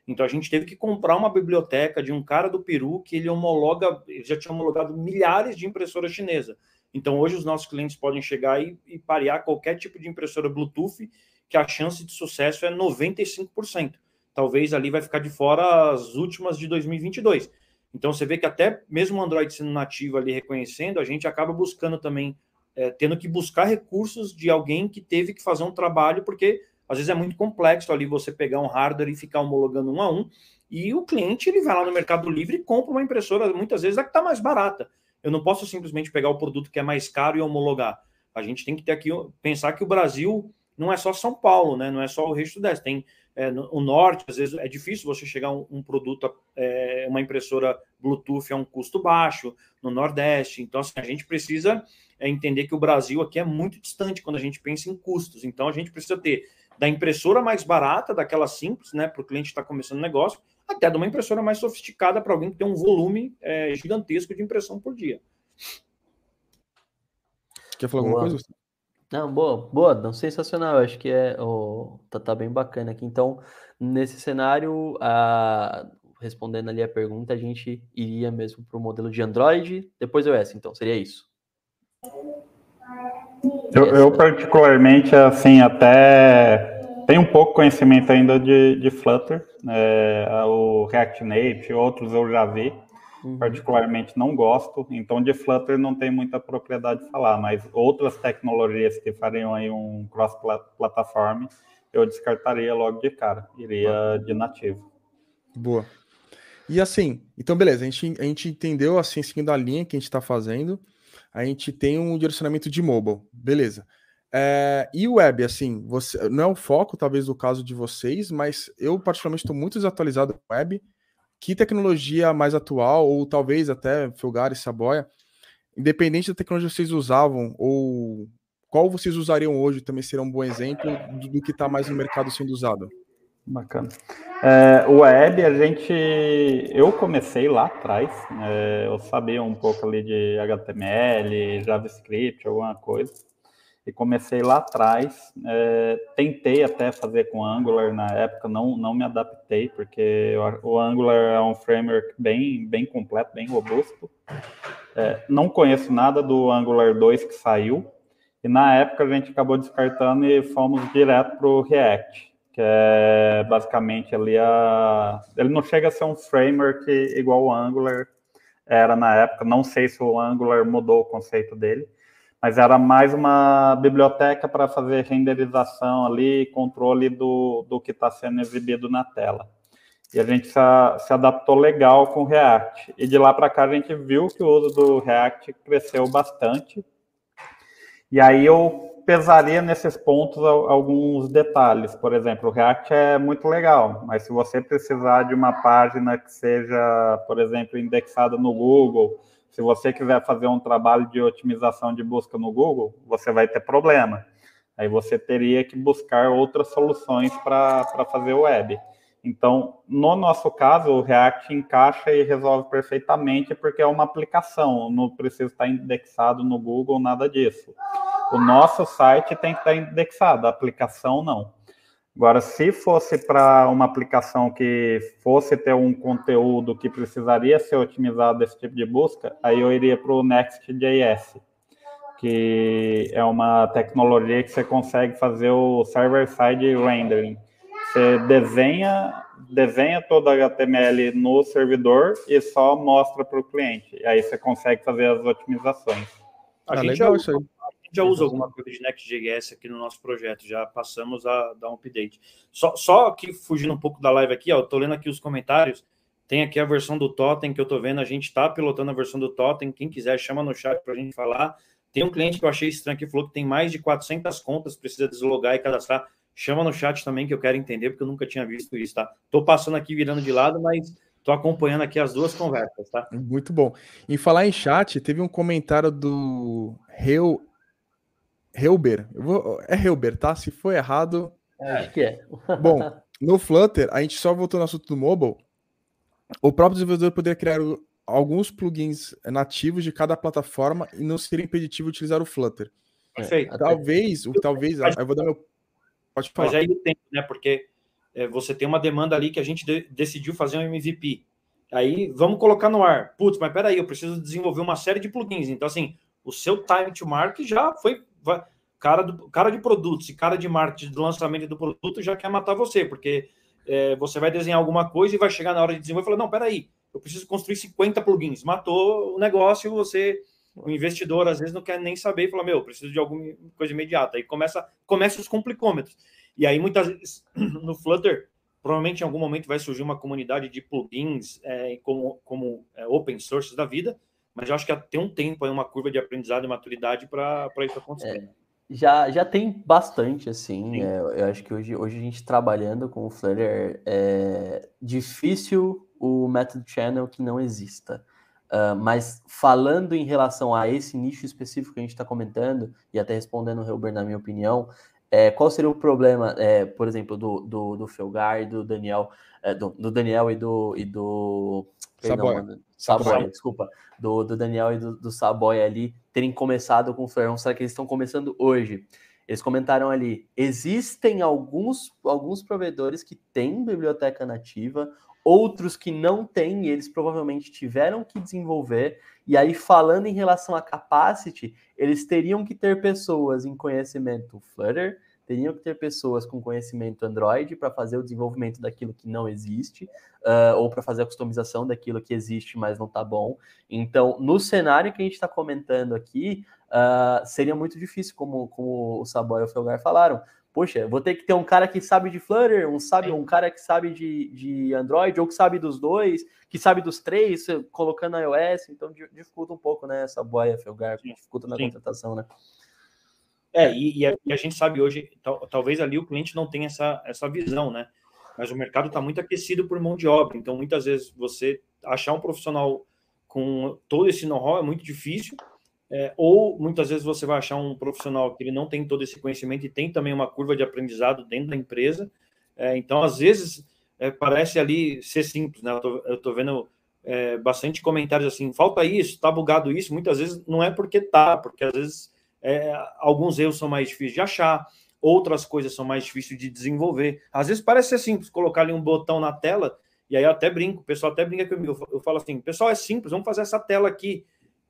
Então a gente teve que comprar uma biblioteca de um cara do Peru que ele homologa, ele já tinha homologado milhares de impressoras chinesas. Então hoje os nossos clientes podem chegar e, e parear qualquer tipo de impressora Bluetooth, que a chance de sucesso é 95%. Talvez ali vai ficar de fora as últimas de 2022. Então você vê que até mesmo o Android sendo nativo ali reconhecendo, a gente acaba buscando também, é, tendo que buscar recursos de alguém que teve que fazer um trabalho, porque às vezes é muito complexo ali você pegar um hardware e ficar homologando um a um, e o cliente ele vai lá no Mercado Livre e compra uma impressora, muitas vezes a que está mais barata. Eu não posso simplesmente pegar o produto que é mais caro e homologar. A gente tem que ter aqui, pensar que o Brasil não é só São Paulo, né? Não é só o resto do. Tem é, no, o norte, às vezes é difícil você chegar um, um produto, é, uma impressora Bluetooth a um custo baixo, no Nordeste. Então, assim, a gente precisa é, entender que o Brasil aqui é muito distante quando a gente pensa em custos. Então, a gente precisa ter da impressora mais barata, daquela simples, né, para o cliente estar tá começando o negócio, até de uma impressora mais sofisticada para alguém que tem um volume é, gigantesco de impressão por dia. Quer falar boa. alguma coisa? Não, boa, boa, não, sensacional. Acho que é oh, tá, tá bem bacana aqui. Então, nesse cenário, a, respondendo ali a pergunta, a gente iria mesmo para o modelo de Android, depois iOS, então, seria isso. Eu, eu, particularmente, assim, até tenho um pouco conhecimento ainda de, de Flutter, é, o React Native, outros eu já vi, uhum. particularmente não gosto, então de Flutter não tem muita propriedade de falar, mas outras tecnologias que fariam aí um cross-plataforma, eu descartaria logo de cara, iria de nativo. Boa. E assim, então beleza, a gente, a gente entendeu assim, seguindo a linha que a gente está fazendo, a gente tem um direcionamento de mobile, beleza. É, e web, assim, você, não é o foco, talvez, do caso de vocês, mas eu, particularmente, estou muito desatualizado web. Que tecnologia mais atual, ou talvez até Fulgar e Saboia, independente da tecnologia que vocês usavam, ou qual vocês usariam hoje, também será um bom exemplo do, do que está mais no mercado sendo usado? Bacana. É, o web, a gente. Eu comecei lá atrás, é, eu sabia um pouco ali de HTML, JavaScript, alguma coisa e comecei lá atrás. É, tentei até fazer com Angular na época, não, não me adaptei, porque o Angular é um framework bem, bem completo, bem robusto. É, não conheço nada do Angular 2 que saiu, e na época a gente acabou descartando e fomos direto para o React, que é basicamente ali a. Ele não chega a ser um framework igual o Angular era na época, não sei se o Angular mudou o conceito dele mas era mais uma biblioteca para fazer renderização ali, controle do, do que está sendo exibido na tela. E a gente se, se adaptou legal com o React. E de lá para cá a gente viu que o uso do React cresceu bastante. E aí eu pesaria nesses pontos alguns detalhes. Por exemplo, o React é muito legal, mas se você precisar de uma página que seja, por exemplo, indexada no Google, se você quiser fazer um trabalho de otimização de busca no Google, você vai ter problema. Aí você teria que buscar outras soluções para fazer web. Então, no nosso caso, o React encaixa e resolve perfeitamente porque é uma aplicação, não precisa estar indexado no Google, nada disso. O nosso site tem que estar indexado, a aplicação não. Agora, se fosse para uma aplicação que fosse ter um conteúdo que precisaria ser otimizado desse tipo de busca, aí eu iria para o Next.js, que é uma tecnologia que você consegue fazer o server-side rendering. Você desenha, desenha todo o HTML no servidor e só mostra para o cliente. E aí você consegue fazer as otimizações. A ah, gente legal já, isso aí já usa alguma coisa de Next.js aqui no nosso projeto, já passamos a dar um update. Só, só que fugindo um pouco da live aqui, ó, eu tô lendo aqui os comentários, tem aqui a versão do Totem que eu tô vendo, a gente tá pilotando a versão do Totem, quem quiser chama no chat para a gente falar. Tem um cliente que eu achei estranho que falou que tem mais de 400 contas, precisa deslogar e cadastrar. Chama no chat também que eu quero entender, porque eu nunca tinha visto isso, tá? Tô passando aqui virando de lado, mas tô acompanhando aqui as duas conversas, tá? Muito bom. Em falar em chat, teve um comentário do Reu Helber. Vou, é Helber, tá? Se for errado. É, acho que é. [laughs] Bom, no Flutter, a gente só voltou no assunto do mobile. O próprio desenvolvedor poderia criar alguns plugins nativos de cada plataforma e não seria impeditivo utilizar o Flutter. Perfeito. Talvez, o talvez, eu vou dar meu. Pode falar. Mas aí o tempo, né? Porque é, você tem uma demanda ali que a gente de, decidiu fazer um MVP. Aí vamos colocar no ar. Putz, mas peraí, eu preciso desenvolver uma série de plugins. Então, assim, o seu time to market já foi vai, cara, do, cara de produtos e cara de marketing do lançamento do produto já quer matar você, porque é, você vai desenhar alguma coisa e vai chegar na hora de desenvolver e falar, não, peraí, eu preciso construir 50 plugins. Matou o negócio, você, o investidor, às vezes não quer nem saber e fala, meu, preciso de alguma coisa imediata. Aí começa, começa os complicômetros. E aí, muitas vezes, [clears throat] no Flutter, provavelmente em algum momento vai surgir uma comunidade de plugins é, como, como é, open source da vida, mas eu acho que tem um tempo aí, uma curva de aprendizado e maturidade para isso acontecer. É, já, já tem bastante, assim. É, eu acho que hoje, hoje a gente trabalhando com o Flutter é difícil o método channel que não exista. Uh, mas falando em relação a esse nicho específico que a gente está comentando, e até respondendo o Helber na minha opinião, é, qual seria o problema, é, por exemplo, do, do, do Felgar e do Daniel, é, do, do, Daniel e do. E do Saboia. Saboia, desculpa. Do, do Daniel e do, do Saboia ali terem começado com o Flare. Será que eles estão começando hoje? Eles comentaram ali: existem alguns, alguns provedores que têm biblioteca nativa, outros que não têm, e eles provavelmente tiveram que desenvolver. E aí, falando em relação a capacity, eles teriam que ter pessoas em conhecimento Flutter, teriam que ter pessoas com conhecimento Android para fazer o desenvolvimento daquilo que não existe, uh, ou para fazer a customização daquilo que existe, mas não está bom. Então, no cenário que a gente está comentando aqui, uh, seria muito difícil, como, como o Saboy e o Felgar falaram. Poxa, vou ter que ter um cara que sabe de Flutter, um, sabe, um cara que sabe de, de Android, ou que sabe dos dois, que sabe dos três, colocando iOS, então dificulta um pouco, né, essa boia, Felgar, dificulta na Sim. contratação, né? É, e, e, a, e, a, gente sabe hoje, tal, talvez ali o cliente não tenha essa, essa visão, né? Mas o mercado está muito aquecido por mão de obra. Então, muitas vezes, você achar um profissional com todo esse know-how é muito difícil. É, ou muitas vezes você vai achar um profissional que ele não tem todo esse conhecimento e tem também uma curva de aprendizado dentro da empresa. É, então, às vezes, é, parece ali ser simples, né? Eu tô, eu tô vendo é, bastante comentários assim, falta isso, tá bugado isso. Muitas vezes não é porque tá, porque às vezes é, alguns erros são mais difíceis de achar, outras coisas são mais difíceis de desenvolver. Às vezes parece ser simples colocar ali um botão na tela, e aí eu até brinco, o pessoal até brinca comigo. Eu falo assim, pessoal, é simples, vamos fazer essa tela aqui.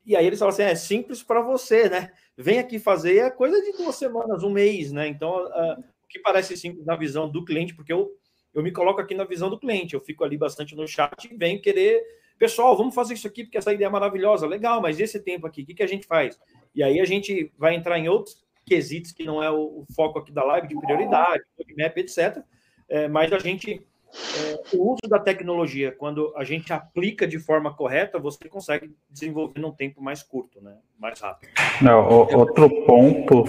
E aí eles falam assim: é simples para você, né? Vem aqui fazer, é coisa de duas semanas, um mês, né? Então, o que parece simples na visão do cliente, porque eu, eu me coloco aqui na visão do cliente, eu fico ali bastante no chat e venho querer pessoal, vamos fazer isso aqui porque essa ideia é maravilhosa, legal, mas esse tempo aqui, o que, que a gente faz? E aí a gente vai entrar em outros quesitos que não é o, foco aqui da live, de prioridade, roadmap, etc. É, mas a gente, é, o uso da tecnologia, quando a gente aplica de forma correta, você consegue desenvolver num tempo mais curto, né? mais rápido. Não, outro ponto,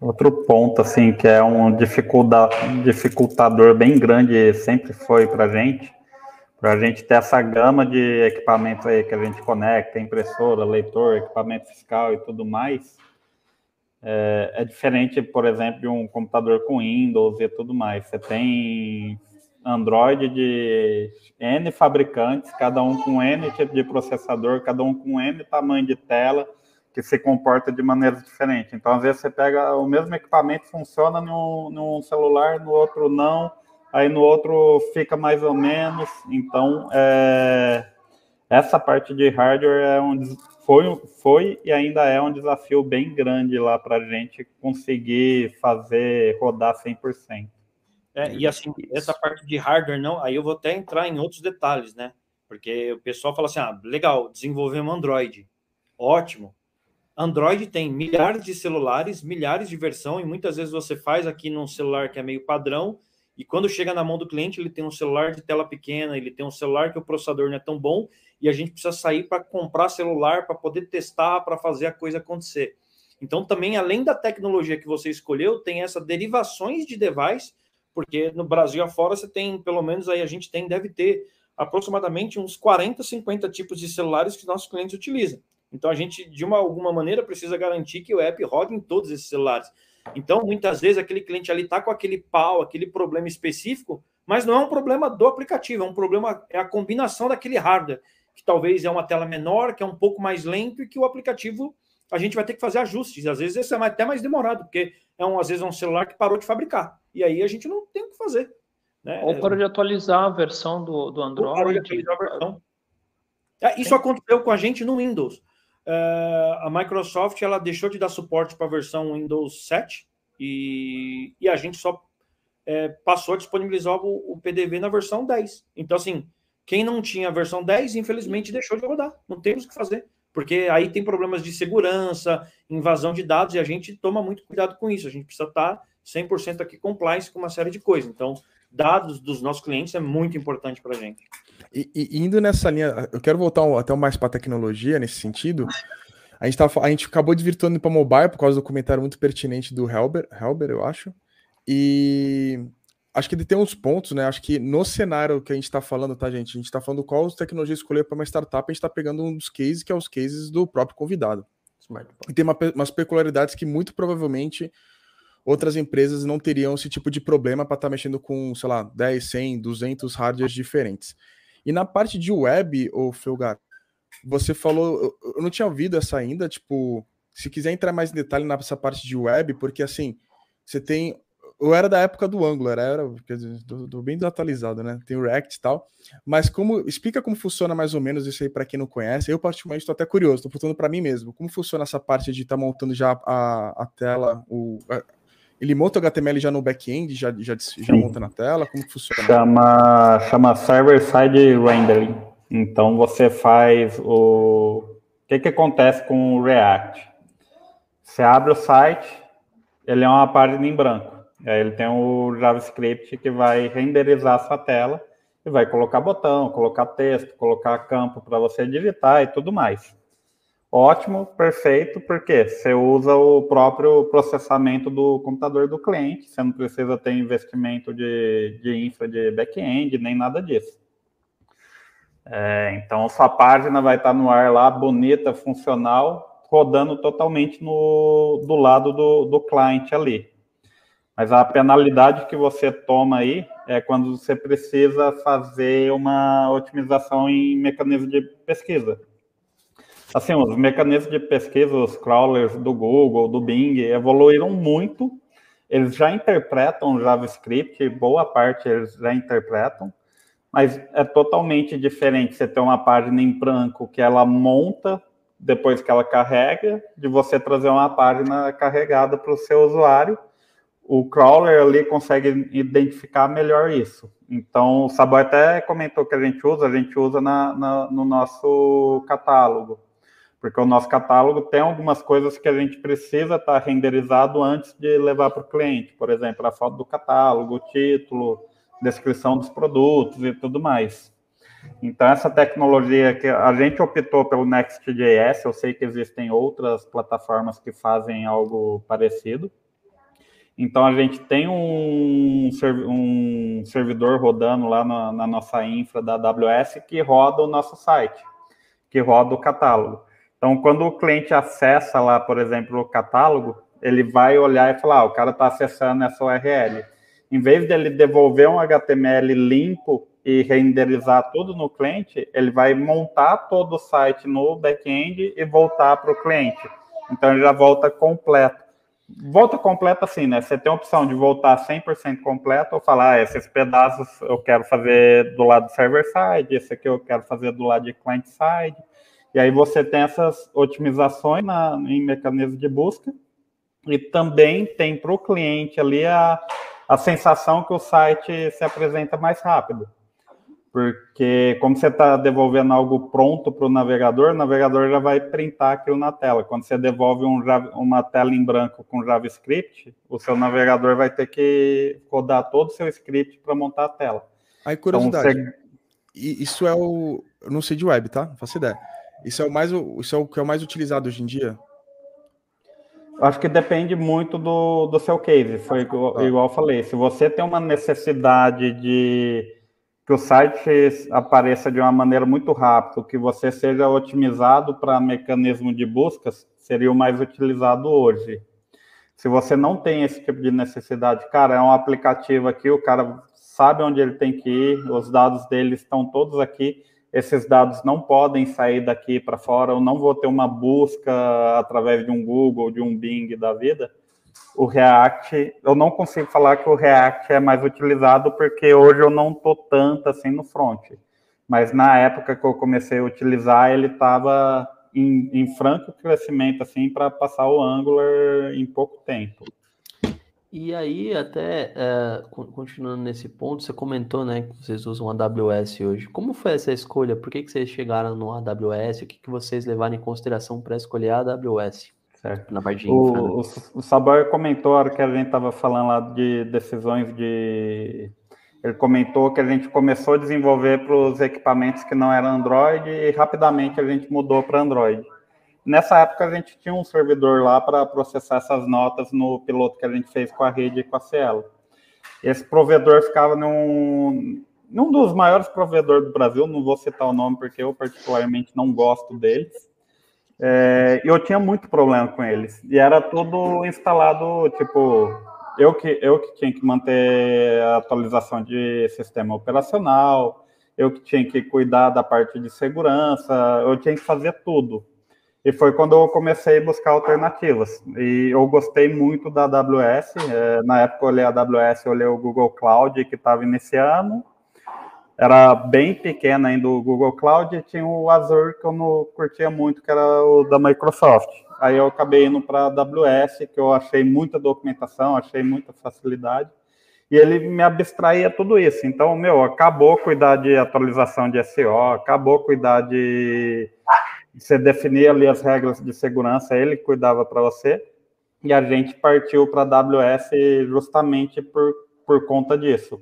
outro ponto, assim, que é um dificultador bem grande, sempre foi para a gente, para a gente ter essa gama de equipamentos aí que a gente conecta, impressora, leitor, equipamento fiscal e tudo mais, é, é, diferente, por exemplo, de um computador com Windows e tudo mais. Você tem Android de N fabricantes, cada um com N tipo de processador, cada um com N tamanho de tela, que se comporta de maneira diferente. Então, às vezes, você pega o mesmo equipamento, funciona num, num celular, no outro não, aí no outro fica mais ou menos. Então, é, essa parte de hardware é um, foi, foi e ainda é um desafio bem grande lá para a gente conseguir fazer rodar 100%. É, e assim, essa parte de hardware não, aí eu vou até entrar em outros detalhes, né? Porque o pessoal fala assim: ah, legal, desenvolvemos Android. Ótimo. Android tem milhares de celulares, milhares de versão, e muitas vezes você faz aqui num celular que é meio padrão, e quando chega na mão do cliente, ele tem um celular de tela pequena, ele tem um celular que o processador não é tão bom, e a gente precisa sair para comprar celular para poder testar, para fazer a coisa acontecer. Então, também, além da tecnologia que você escolheu, tem essas derivações de device, porque no Brasil afora você tem, pelo menos aí a gente tem, deve ter aproximadamente uns 40, 50 tipos de celulares que nossos clientes utilizam. Então, a gente, de uma alguma maneira, precisa garantir que o app roda em todos esses celulares. Então, muitas vezes, aquele cliente ali está com aquele pau, aquele problema específico, mas não é um problema do aplicativo, é um problema, é a combinação daquele hardware, que talvez é uma tela menor, que é um pouco mais lento e que o aplicativo a gente vai ter que fazer ajustes. Às vezes esse é até mais demorado, porque é um, às vezes é um celular que parou de fabricar. E aí a gente não tem o que fazer. Né? Ou parou de atualizar a versão do, do Android. Ou parou de atualizar a versão. É, isso aconteceu com a gente no Windows. Uh, a Microsoft ela deixou de dar suporte para a versão Windows 7 e, e a gente só é, passou a disponibilizar o, o, PDV na versão 10. Então, assim, quem não tinha a versão 10, infelizmente, deixou de rodar. Não temos o que fazer. Porque aí tem problemas de segurança, invasão de dados, e a gente toma muito cuidado com isso. A gente precisa estar 100% aqui compliance com uma série de coisas. Então, dados dos nossos clientes é muito importante para a gente. E, e, indo nessa linha, eu quero voltar até mais para a tecnologia nesse sentido. A gente, tava, a gente acabou desvirtuando para mobile por causa do comentário muito pertinente do Helber, Helber, eu acho. E acho que ele tem uns pontos, né? Acho que no cenário que a gente está falando, tá, gente? A gente está falando qual tecnologia escolher para uma startup, a gente está pegando um dos cases que é os cases do próprio convidado. E tem uma, umas peculiaridades que muito provavelmente outras empresas não teriam esse tipo de problema para estar tá mexendo com, sei lá, 10, 100, 200 hardwares diferentes. E na parte de web, o Felgar, você falou, eu não tinha ouvido essa ainda, tipo, se quiser entrar mais em detalhe nessa parte de web, porque assim, você tem. Eu era da época do Angular, era, quer dizer, tô, tô bem desatualizado, né? Tem o React e tal. Mas como. Explica como funciona mais ou menos isso aí para quem não conhece. Eu, particularmente, estou até curioso, estou perguntando para mim mesmo. Como funciona essa parte de estar tá montando já a, a tela, o, ele monta o HTML já no back-end, já, já, já monta na tela? Como funciona? Chama, chama server-side rendering. Então você faz o. O que, que acontece com o React? Você abre o site, ele é uma página em branco. Aí ele tem o JavaScript que vai renderizar a sua tela e vai colocar botão, colocar texto, colocar campo para você digitar e tudo mais. Ótimo, perfeito, porque você usa o próprio processamento do computador do cliente, você não precisa ter investimento de, de infra de back-end, nem nada disso. É, então, sua página vai estar no ar lá, bonita, funcional, rodando totalmente no, do lado do, do cliente ali. Mas a penalidade que você toma aí é quando você precisa fazer uma otimização em mecanismo de pesquisa. Assim, os mecanismos de pesquisa, os crawlers do Google, do Bing, evoluíram muito. Eles já interpretam JavaScript, boa parte eles já interpretam, mas é totalmente diferente você ter uma página em branco que ela monta depois que ela carrega, de você trazer uma página carregada para o seu usuário. O crawler ali consegue identificar melhor isso. Então, o Sabo até comentou que a gente usa, a gente usa na, na no nosso catálogo porque o nosso catálogo tem algumas coisas que a gente precisa estar tá renderizado antes de levar para o cliente, por exemplo, a foto do catálogo, o título, descrição dos produtos e tudo mais. Então, essa tecnologia que a gente optou pelo Next.js, eu sei que existem outras plataformas que fazem algo parecido. Então, a gente tem um, um servidor rodando lá na, na nossa infra da AWS que roda o nosso site, que roda o catálogo. Então, quando o cliente acessa lá, por exemplo, o catálogo, ele vai olhar e falar: ah, o cara está acessando essa URL. Em vez dele devolver um HTML limpo e renderizar tudo no cliente, ele vai montar todo o site no back-end e voltar para o cliente. Então, ele já volta completo. Volta completo assim, né? Você tem a opção de voltar 100% completo ou falar, ah, esses pedaços eu quero fazer do lado server-side, esse aqui eu quero fazer do lado de client-side. E aí você tem essas otimizações na, em mecanismo de busca e também tem para o cliente ali a, a sensação que o site se apresenta mais rápido. Porque como você está devolvendo algo pronto para o navegador, o navegador já vai printar aquilo na tela. Quando você devolve um, uma tela em branco com JavaScript, o seu navegador vai ter que rodar todo o seu script para montar a tela. Aí, curiosidade. Então, você... Isso é o. Eu não sei de web, tá? Não faço ideia. Isso é o mais isso é o que é o mais utilizado hoje em dia? Acho que depende muito do, do seu case. Foi igual, ah. igual eu falei. Se você tem uma necessidade de que o site apareça de uma maneira muito rápida, que você seja otimizado para mecanismo de buscas, seria o mais utilizado hoje. Se você não tem esse tipo de necessidade, cara, é um aplicativo aqui, o cara sabe onde ele tem que ir, os dados dele estão todos aqui esses dados não podem sair daqui para fora, eu não vou ter uma busca através de um Google, de um Bing da vida. O React, eu não consigo falar que o React é mais utilizado porque hoje eu não estou tanto assim no front. Mas na época que eu comecei a utilizar, ele estava em, em, franco crescimento assim para passar o Angular em pouco tempo. E aí, até é, continuando nesse ponto, você comentou, né, que vocês usam AWS hoje. Como foi essa escolha? Por que, que vocês chegaram no AWS? O que, que vocês levaram em consideração para escolher a AWS? Certo. Na parte de infra, o, né? o, o Saboy comentou, a hora que a gente estava falando lá de decisões de... Ele comentou que a gente começou a desenvolver para os equipamentos que não eram Android e rapidamente a gente mudou para Android. Nessa época, a gente tinha um servidor lá para processar essas notas no piloto que a gente fez com a rede e com a Cielo. Esse provedor ficava num, num dos maiores provedores do Brasil, não vou citar o nome porque eu particularmente não gosto deles. É, eu tinha muito problema com eles. E era tudo instalado, tipo, eu que, eu que tinha que manter a atualização de sistema operacional, eu que tinha que cuidar da parte de segurança, eu tinha que fazer tudo. E foi quando eu comecei a buscar alternativas. E eu gostei muito da AWS. É, na época eu olhei a AWS, eu olhei o Google Cloud, que estava iniciando. Era bem pequeno ainda o Google Cloud, e tinha o Azure, que eu não curtia muito, que era o da Microsoft. Aí eu acabei indo para a AWS, que eu achei muita documentação, achei muita facilidade. E ele me abstraía tudo isso. Então, meu, acabou cuidar de atualização de SEO, acabou cuidar de você definia ali as regras de segurança, ele cuidava para você, e a gente partiu para a AWS justamente por, por conta disso.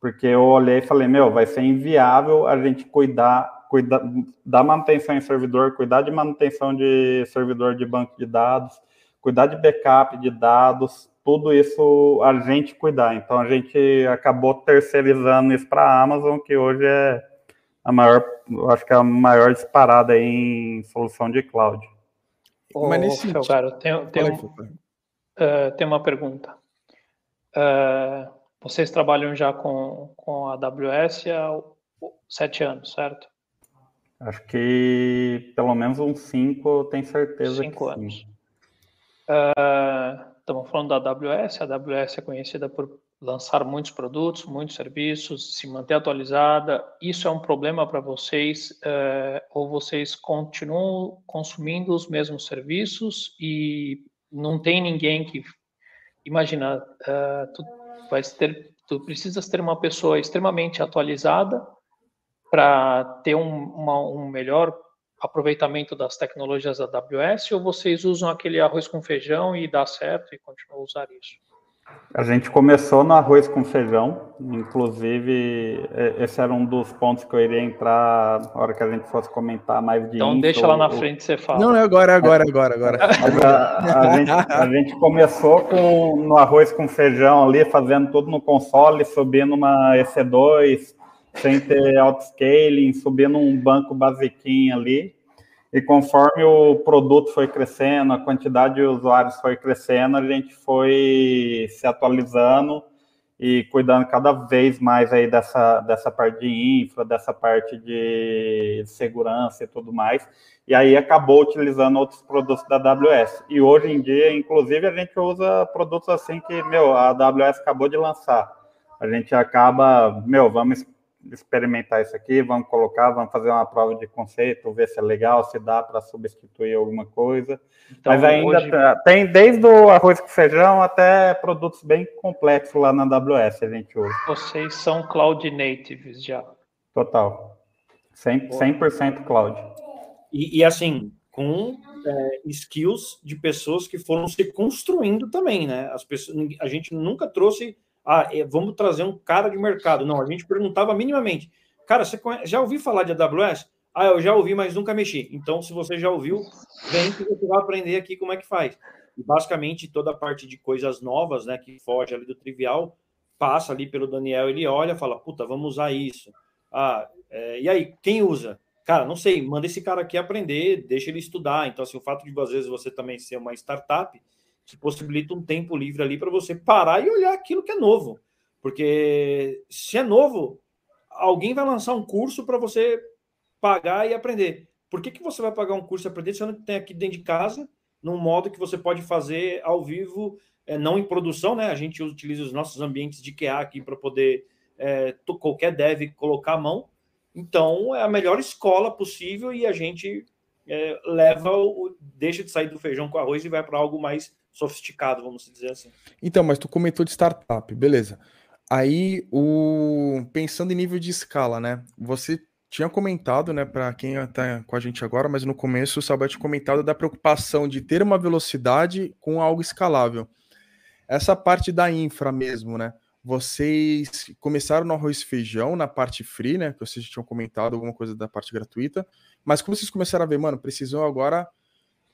Porque eu olhei e falei, meu, vai ser inviável a gente cuidar, cuidar da manutenção em servidor, cuidar de manutenção de servidor de banco de dados, cuidar de backup de dados, tudo isso a gente cuidar. Então a gente acabou terceirizando isso para a Amazon, que hoje é a maior, acho que é a maior disparada em solução de cloud. Ô, Mas nesse Felgaro, tem, tem, um, uh, tem uma pergunta. Uh, vocês trabalham já com, com a AWS há sete anos, certo? Acho que pelo menos uns cinco, tenho certeza cinco que anos. sim. Uh, estamos falando da AWS. A AWS é conhecida por lançar muitos produtos, muitos serviços, se manter atualizada. Isso é um problema para vocês? Uh, ou vocês continuam consumindo os mesmos serviços e não tem ninguém que imagina uh, tu ter tu precisas ter uma pessoa extremamente atualizada para ter um, uma, um melhor aproveitamento das tecnologias da AWS ou vocês usam aquele arroz com feijão e dá certo e continuam a usar isso? A gente começou no arroz com feijão, inclusive esse era um dos pontos que eu iria entrar na hora que a gente fosse comentar mais de. Então deixa lá na frente você fala. Não, é agora, é agora, agora, agora. A, a, gente, a, gente, começou com, no arroz com feijão ali, fazendo tudo no console, subindo uma EC2, sem ter auto-scaling, subindo um banco basiquinho ali. E conforme o produto foi crescendo, a quantidade de usuários foi crescendo, a gente foi se atualizando e cuidando cada vez mais aí dessa, dessa parte de infra, dessa parte de segurança e tudo mais. E aí acabou utilizando outros produtos da AWS. E hoje em dia, inclusive, a gente usa produtos assim que, meu, a AWS acabou de lançar. A gente acaba, meu, vamos experimentar isso aqui, vamos colocar, vamos fazer uma prova de conceito, ver se é legal, se dá para substituir alguma coisa. Então, Mas ainda hoje... tem desde o arroz com feijão até produtos bem complexos lá na AWS a gente usa. Vocês são cloud natives já. Total. 100%, 100 cloud. E, e assim, com é, skills de pessoas que foram se construindo também, né? As pessoas, a gente nunca trouxe ah, é, vamos trazer um cara de mercado. Não, a gente perguntava minimamente, cara, você conhece, já ouviu falar de AWS? Ah, eu já ouvi, mas nunca mexi. Então, se você já ouviu, vem que você vai aprender aqui como é que faz. E basicamente toda a parte de coisas novas, né, que foge ali do trivial, passa ali pelo Daniel, ele olha, fala, puta, vamos usar isso. Ah, é, e aí, quem usa? Cara, não sei, manda esse cara aqui aprender, deixa ele estudar. Então, assim, o fato de às vezes você também ser uma startup, que possibilita um tempo livre ali para você parar e olhar aquilo que é novo. Porque se é novo, alguém vai lançar um curso para você pagar e aprender. Por que, que você vai pagar um curso e aprender se você não tem aqui dentro de casa, num modo que você pode fazer ao vivo, é, não em produção, né? A gente utiliza os nossos ambientes de QA aqui para poder é, qualquer dev colocar a mão. Então, é a melhor escola possível e a gente é, leva, o, deixa de sair do feijão com arroz e vai para algo mais sofisticado, vamos dizer assim. Então, mas tu comentou de startup, beleza. Aí, o pensando em nível de escala, né? Você tinha comentado, né, para quem está com a gente agora, mas no começo o Salbert comentado da preocupação de ter uma velocidade com algo escalável. Essa parte da infra mesmo, né? Vocês começaram no arroz feijão, na parte free, né? Que vocês tinham comentado alguma coisa da parte gratuita. Mas como vocês começaram a ver, mano, precisam agora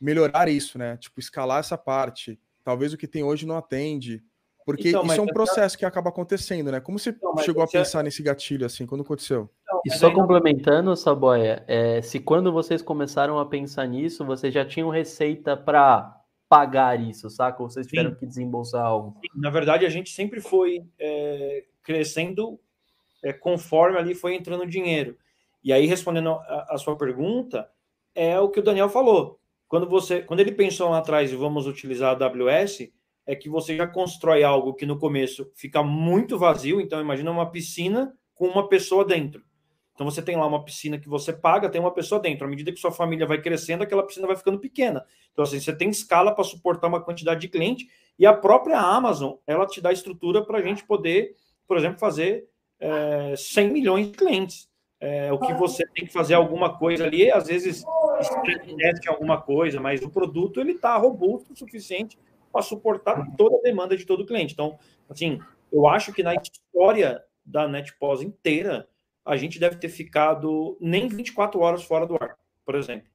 melhorar isso, né? Tipo, escalar essa parte. Talvez o que tem hoje não atende. Porque então, isso é um processo que acaba acontecendo, né? Como você então, chegou a pensar nesse gatilho assim? Quando aconteceu? Então, e só complementando, não... Saboia, é, se quando vocês começaram a pensar nisso, vocês já tinham receita para pagar isso, saca? Ou vocês tiveram Sim. que desembolsar algo? Sim, na verdade, a gente sempre foi é, crescendo é, conforme ali foi entrando dinheiro. E aí, respondendo a, a, sua pergunta, é o que o Daniel falou. Quando você, quando ele pensou lá atrás e vamos utilizar a AWS, é que você já constrói algo que no começo fica muito vazio. Então, imagina uma piscina com uma pessoa dentro. Então, você tem lá uma piscina que você paga, tem uma pessoa dentro. À medida que sua família vai crescendo, aquela piscina vai ficando pequena. Então, assim, você tem escala para suportar uma quantidade de cliente. E a própria Amazon, ela te dá estrutura para a gente poder, por exemplo, fazer é, 100 milhões de clientes. É, o que você tem que fazer alguma coisa ali, às vezes teste alguma coisa, mas o produto ele está robusto o suficiente para suportar toda a demanda de todo cliente. Então, assim, eu acho que na história da NetPOS inteira, a gente deve ter ficado nem 24 horas fora do ar, por exemplo.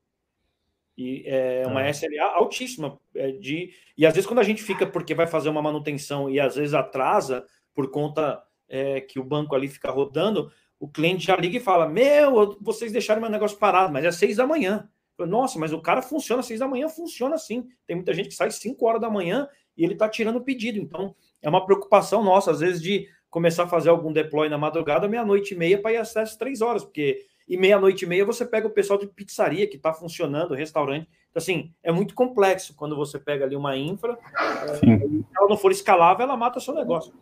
E é uma SLA altíssima. É, de, e às vezes, quando a gente fica porque vai fazer uma manutenção e às vezes atrasa por conta é, que o banco ali fica rodando, o cliente já liga e fala: Meu, vocês deixaram meu negócio parado, mas é seis da manhã. Nossa, mas o cara funciona seis da manhã, funciona assim. Tem muita gente que sai cinco horas da manhã e ele está tirando o pedido. Então, é uma preocupação nossa, às vezes, de começar a fazer algum deploy na madrugada, meia-noite e meia, para ir acesso três horas, porque e meia-noite e meia você pega o pessoal de pizzaria que está funcionando, restaurante. Então, assim, é muito complexo quando você pega ali uma infra. É, se ela não for escalável, ela mata o seu negócio.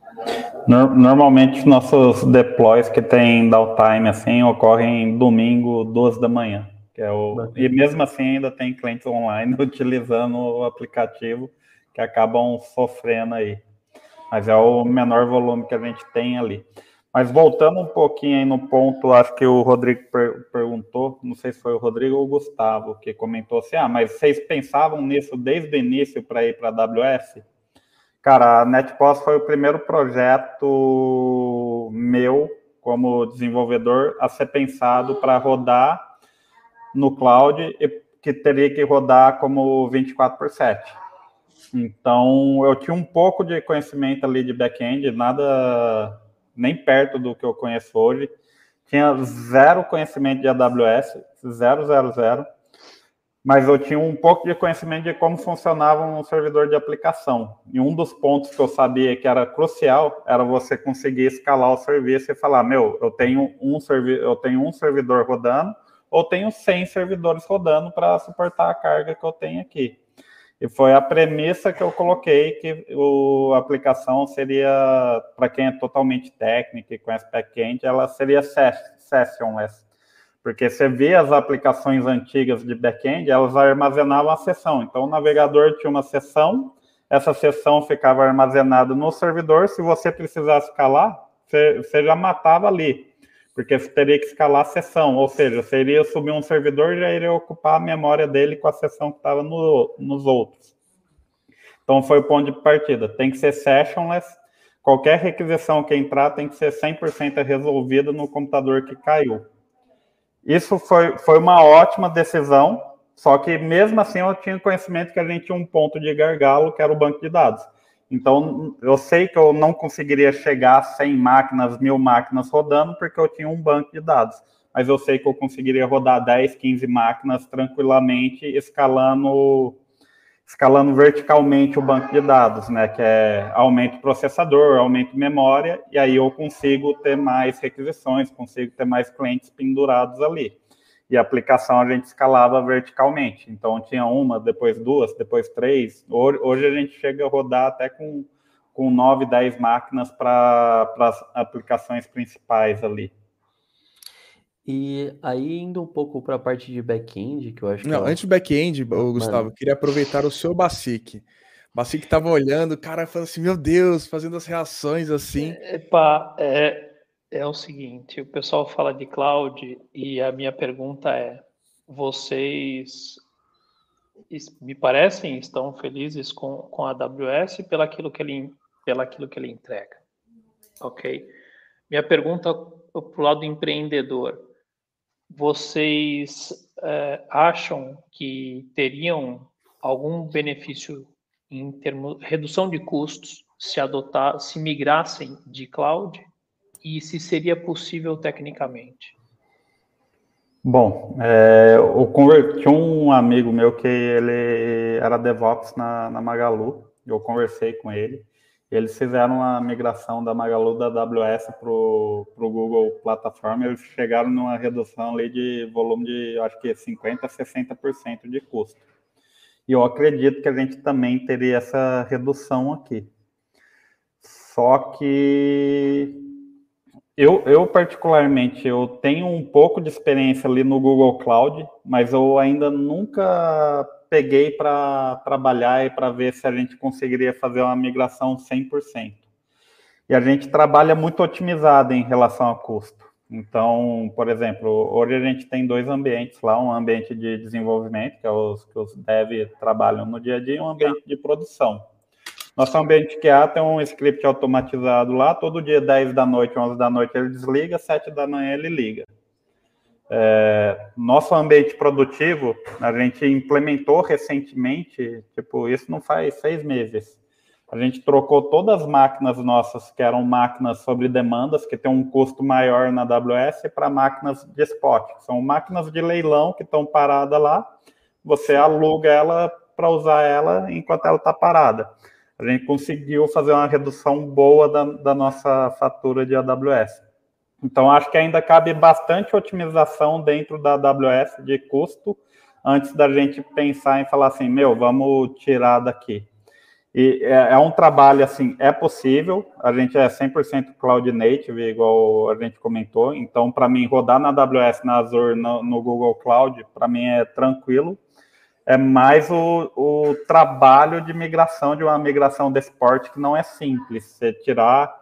Normalmente, nossos deploys que tem downtime assim ocorrem domingo, duas da manhã. Que é o... E mesmo assim, ainda tem clientes online [laughs] utilizando o aplicativo que acabam sofrendo aí. Mas é o menor volume que a gente tem ali. Mas voltando um pouquinho aí no ponto, acho que o Rodrigo per perguntou, não sei se foi o Rodrigo ou o Gustavo, que comentou assim: ah, mas vocês pensavam nisso desde o início para ir para a AWS? Cara, a NetPost foi o primeiro projeto meu como desenvolvedor a ser pensado para rodar no cloud que teria que rodar como 24 por 7. Então, eu tinha um pouco de conhecimento ali de back-end, nada nem perto do que eu conheço hoje. Tinha zero conhecimento de AWS, zero, zero, zero. Mas eu tinha um pouco de conhecimento de como funcionava um servidor de aplicação. E um dos pontos que eu sabia que era crucial era você conseguir escalar o serviço e falar: meu, eu tenho um, servi eu tenho um servidor rodando, ou tenho 100 servidores rodando para suportar a carga que eu tenho aqui. E foi a premissa que eu coloquei que o, a aplicação seria, para quem é totalmente técnico e conhece back-end, ela seria sessionless. Porque você vê as aplicações antigas de back-end, elas armazenavam a sessão. Então, o navegador tinha uma sessão, essa sessão ficava armazenada no servidor. Se você precisasse escalar, você, você já matava ali porque teria que escalar a sessão, ou seja, iria subir um servidor e já iria ocupar a memória dele com a sessão que estava no, nos outros. Então, foi o ponto de partida. Tem que ser sessionless. Qualquer requisição que entrar tem que ser 100% resolvida no computador que caiu. Isso foi, foi uma ótima decisão, só que mesmo assim eu tinha conhecimento que a gente tinha um ponto de gargalo, que era o banco de dados. Então, eu sei que eu não conseguiria chegar a 100 máquinas, mil máquinas rodando, porque eu tinha um banco de dados. Mas eu sei que eu conseguiria rodar 10, 15 máquinas tranquilamente, escalando, escalando verticalmente o banco de dados, né? Que é aumento processador, aumento memória, e aí eu consigo ter mais requisições, consigo ter mais clientes pendurados ali e a aplicação a gente escalava verticalmente. Então tinha uma, depois duas, depois três. Hoje a gente chega a rodar até com, com nove, dez máquinas para as aplicações principais ali. E aí, indo um pouco para a parte de back-end, que eu acho que. Não, é antes do back-end, Gustavo, Mano. queria aproveitar o seu Basic. Baci que tava olhando, o cara falando assim, meu Deus, fazendo as reações assim. Epa, é, é o seguinte, o pessoal fala de cloud e a minha pergunta é, vocês me parecem estão felizes com, com a AWS pelaquilo que ele pelaquilo que ele entrega, ok? Minha pergunta para o lado empreendedor, vocês é, acham que teriam algum benefício em termos redução de custos se adotar, se migrassem de cloud e se seria possível tecnicamente? Bom, é, eu converti um amigo meu que ele era DevOps na, na Magalu, eu conversei com ele, eles fizeram a migração da Magalu da AWS para o Google Plataforma, eles chegaram numa redução ali de volume de, acho que 50% a 60% de custo. E eu acredito que a gente também teria essa redução aqui. Só que eu, eu, particularmente, eu tenho um pouco de experiência ali no Google Cloud, mas eu ainda nunca peguei para trabalhar e para ver se a gente conseguiria fazer uma migração 100%. E a gente trabalha muito otimizado em relação a custo. Então, por exemplo, hoje a gente tem dois ambientes lá, um ambiente de desenvolvimento, que é os que os devs trabalham no dia a dia, e um ambiente de produção. Nosso ambiente QA tem um script automatizado lá, todo dia 10 da noite, 11 da noite ele desliga, 7 da manhã ele liga. É, nosso ambiente produtivo, a gente implementou recentemente, tipo, isso não faz seis meses. A gente trocou todas as máquinas nossas, que eram máquinas sobre demandas, que tem um custo maior na AWS, para máquinas de spot. São máquinas de leilão que estão paradas lá. Você aluga ela para usar ela enquanto ela está parada. A gente conseguiu fazer uma redução boa da, da nossa fatura de AWS. Então, acho que ainda cabe bastante otimização dentro da AWS de custo antes da gente pensar em falar assim, meu, vamos tirar daqui. E é, é, um trabalho, assim, é possível, a gente é 100% cloud native, igual a gente comentou, então, para mim, rodar na AWS, na Azure, no, no Google Cloud, para mim é tranquilo, é mais o, o, trabalho de migração, de uma migração de esporte que não é simples, você tirar...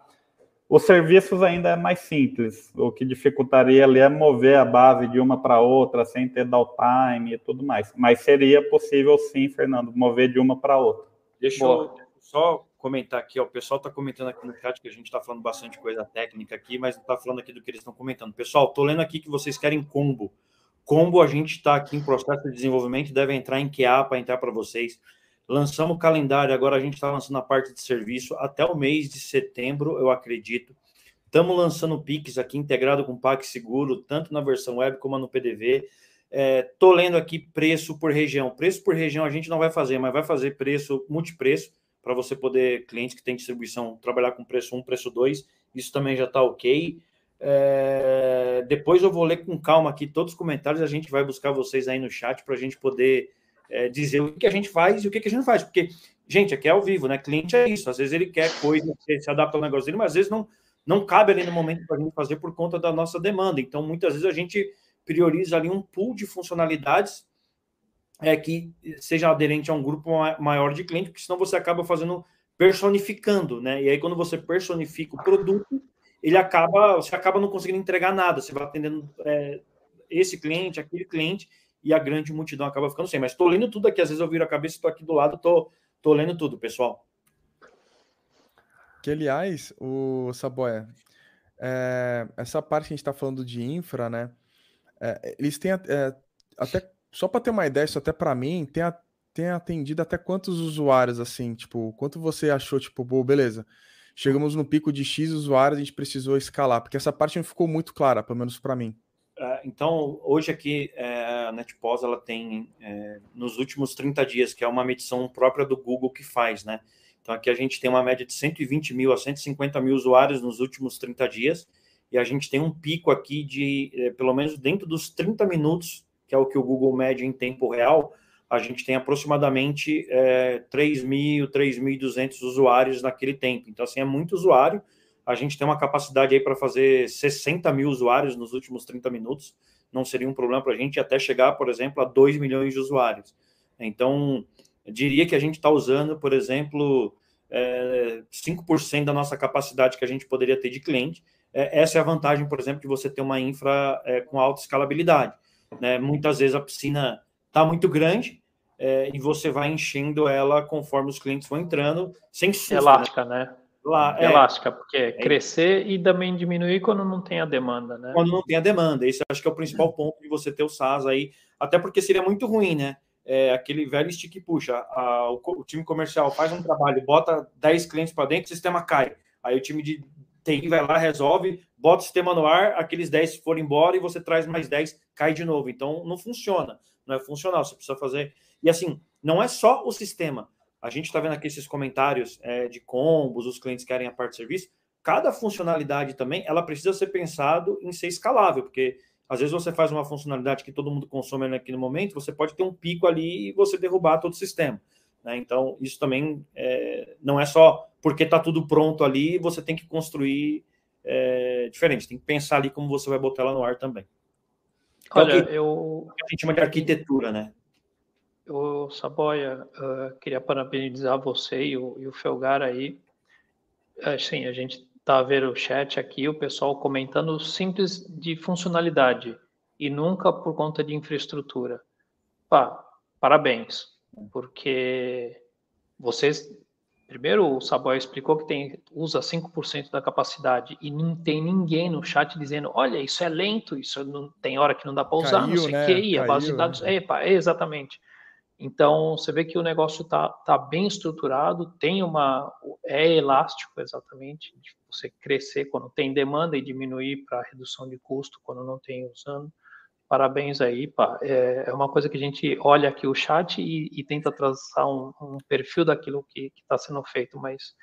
Os serviços ainda é mais simples, o que dificultaria ali é mover a base de uma para outra, sem ter downtime e tudo mais, mas seria possível sim, Fernando, mover de uma para outra. Deixa Boa. eu só comentar aqui, ó, o pessoal está comentando aqui no chat que a gente está falando bastante coisa técnica aqui, mas não está falando aqui do que eles estão comentando. Pessoal, estou lendo aqui que vocês querem combo. Combo a gente está aqui em processo de desenvolvimento, deve entrar em QA para entrar para vocês. Lançamos o calendário, agora a gente está lançando a parte de serviço até o mês de setembro, eu acredito. Estamos lançando o Pix aqui integrado com o PagSeguro, tanto na versão web como no PDV. Estou é, lendo aqui preço por região. Preço por região a gente não vai fazer, mas vai fazer preço, multipreço, para você poder, clientes que têm distribuição, trabalhar com preço 1, preço 2. Isso também já está ok. É, depois eu vou ler com calma aqui todos os comentários, a gente vai buscar vocês aí no chat para a gente poder é, dizer o que a gente faz e o que a gente não faz. Porque, gente, aqui é ao vivo, né? Cliente é isso. Às vezes ele quer coisa, se adapta ao negócio dele, mas às vezes não, não cabe ali no momento para a gente fazer por conta da nossa demanda. Então, muitas vezes a gente prioriza ali um pool de funcionalidades é, que seja aderente a um grupo maior de clientes, porque senão você acaba fazendo personificando, né? E aí, quando você personifica o produto, ele acaba, você acaba não conseguindo entregar nada, você vai atendendo é, esse cliente, aquele cliente, e a grande multidão acaba ficando sem. Mas estou lendo tudo aqui, às vezes eu viro a cabeça, estou aqui do lado, estou tô, tô lendo tudo, pessoal. Que, aliás, o Saboé, é, essa parte que a gente está falando de infra, né? É, eles têm é, até só para ter uma ideia, isso até para mim tem, a, tem atendido até quantos usuários assim, tipo, quanto você achou, tipo, boa, beleza? Chegamos no pico de X usuários, a gente precisou escalar, porque essa parte não ficou muito clara, pelo menos para mim. É, então, hoje aqui, é, a NetPOS, ela tem, é, nos últimos 30 dias, que é uma medição própria do Google que faz, né? Então, aqui a gente tem uma média de 120 mil a 150 mil usuários nos últimos 30 dias, e a gente tem um pico aqui de, pelo menos dentro dos 30 minutos, que é o que o Google mede em tempo real, a gente tem aproximadamente é, 3.000, 3.200 usuários naquele tempo. Então, assim, é muito usuário. A gente tem uma capacidade aí para fazer 60 mil usuários nos últimos 30 minutos. Não seria um problema para a gente até chegar, por exemplo, a 2 milhões de usuários. Então, diria que a gente está usando, por exemplo, é, 5% da nossa capacidade que a gente poderia ter de cliente. É, essa é a vantagem, por exemplo, de você ter uma infra é, com alta escalabilidade. Né? Muitas vezes a piscina está muito grande é, e você vai enchendo ela conforme os clientes vão entrando, sem susto. Né? Elástica, né? né? Lá, é. Elástica, porque é crescer e também diminuir quando não tem a demanda, né? Quando não tem a demanda. Esse acho que é o principal ponto de você ter o SaaS aí, até porque seria muito ruim, né? É, aquele velho stick puxa, a, o, o, time comercial faz um trabalho, bota 10 clientes para dentro, o sistema cai. Aí o time de TI vai lá, resolve, bota o sistema no ar, aqueles 10 foram embora e você traz mais 10, cai de novo. Então não funciona, não é funcional, você precisa fazer. E assim, não é só o sistema a gente está vendo aqui esses comentários é, de combos, os clientes querem a parte de serviço. Cada funcionalidade também, ela precisa ser pensado em ser escalável, porque às vezes você faz uma funcionalidade que todo mundo consome naquele momento, você pode ter um pico ali e você derrubar todo o sistema. Né? Então, isso também é, não é só porque está tudo pronto ali, você tem que construir é, diferente, tem que pensar ali como você vai botar ela no ar também. Olha, que, eu... A gente chama de arquitetura, né? O Saboia, uh, queria parabenizar você e o, e o Felgar aí. Assim, a gente tá vendo o chat aqui, o pessoal comentando simples de funcionalidade e nunca por conta de infraestrutura. Pá, parabéns, porque vocês Primeiro, o Saboia explicou que tem, usa 5% da capacidade e não tem ninguém no chat dizendo: olha, isso é lento, isso não tem hora que não dá para usar, Caiu, não sei o né? que, e a base de dados. Né? Epa, exatamente. Então, você vê que o negócio está tá bem estruturado, tem uma. é elástico, exatamente, de você crescer quando tem demanda e diminuir para redução de custo quando não tem usando. Parabéns aí, pá. É, é uma coisa que a gente olha aqui o chat e, e tenta traçar um, um, perfil daquilo que está sendo feito, mas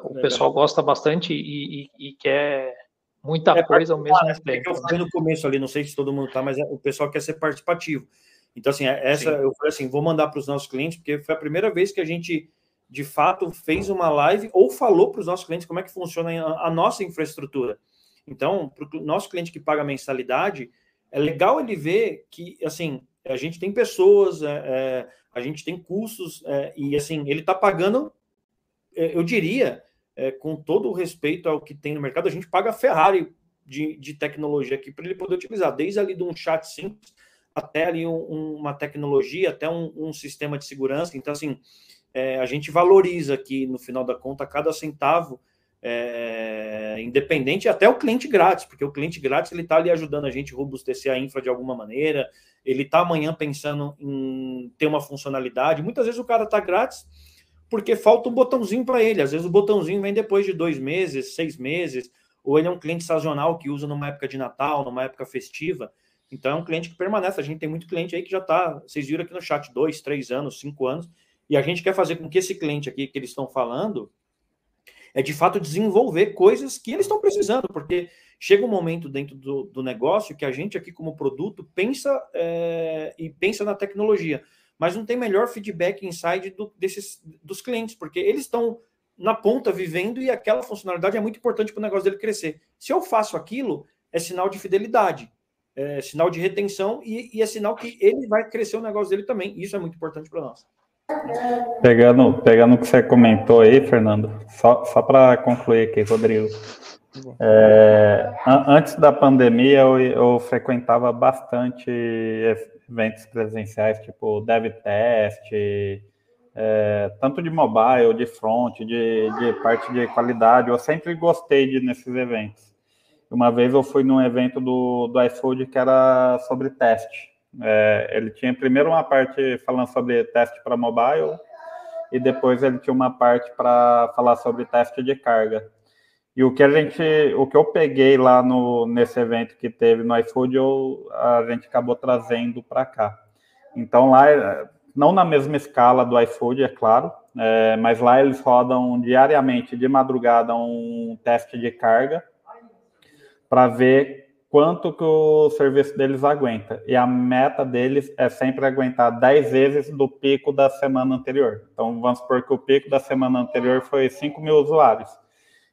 o Legal. pessoal gosta bastante e, e, e quer muita é, coisa ao mesmo é tempo. É que eu falei no começo ali, não sei se todo mundo tá, mas é, o pessoal quer ser participativo. Então, assim, essa Sim. eu falei assim: vou mandar para os nossos clientes, porque foi a primeira vez que a gente, de fato, fez uma live ou falou para os nossos clientes como é que funciona a, a nossa infraestrutura. Então, para o nosso cliente que paga mensalidade, é legal ele ver que, assim, a gente tem pessoas, é, é, a gente tem custos, é, e, assim, ele está pagando, é, eu diria, é, com todo o respeito ao que tem no mercado, a gente paga Ferrari de, de tecnologia aqui para ele poder utilizar, desde ali de um chat simples até ali um, uma tecnologia, até um, um, sistema de segurança. Então, assim, é, a gente valoriza aqui, no final da conta, cada centavo, é, independente, até o cliente grátis, porque o cliente grátis ele está ali ajudando a gente a robustecer a infra de alguma maneira, ele está amanhã pensando em ter uma funcionalidade. Muitas vezes o cara está grátis porque falta um botãozinho para ele. Às vezes o botãozinho vem depois de dois meses, seis meses, ou ele é um cliente sazonal que usa numa época de Natal, numa época festiva. Então é um cliente que permanece. A gente tem muito cliente aí que já está, vocês viram aqui no chat, dois, três anos, cinco anos, e a gente quer fazer com que esse cliente aqui que eles estão falando é de fato desenvolver coisas que eles estão precisando, porque chega um momento dentro do, do, negócio que a gente aqui como produto pensa é, e pensa na tecnologia, mas não tem melhor feedback inside do, desses dos clientes, porque eles estão na ponta vivendo e aquela funcionalidade é muito importante para o negócio dele crescer. Se eu faço aquilo, é sinal de fidelidade é sinal de retenção e, e, é sinal que ele vai crescer o negócio dele também. Isso é muito importante para nós. Pegando, pegando o que você comentou aí, Fernando, só, só para concluir aqui, Rodrigo. É, antes da pandemia, eu, eu, frequentava bastante eventos presenciais, tipo DevTest, é, tanto de mobile, de front, de, de parte de qualidade. Eu sempre gostei de nesses eventos. Uma vez eu fui num evento do, do iFood que era sobre teste. É, ele tinha primeiro uma parte falando sobre teste para mobile e depois ele tinha uma parte para falar sobre teste de carga. E o que a gente, o que eu peguei lá no, nesse evento que teve no iFood, eu, a gente acabou trazendo para cá. Então lá, não na mesma escala do iFood, é claro, é, mas lá eles rodam diariamente, de madrugada, um teste de carga para ver quanto que o serviço deles aguenta. E a meta deles é sempre aguentar 10 vezes do pico da semana anterior. Então, vamos supor que o pico da semana anterior foi 5 mil usuários.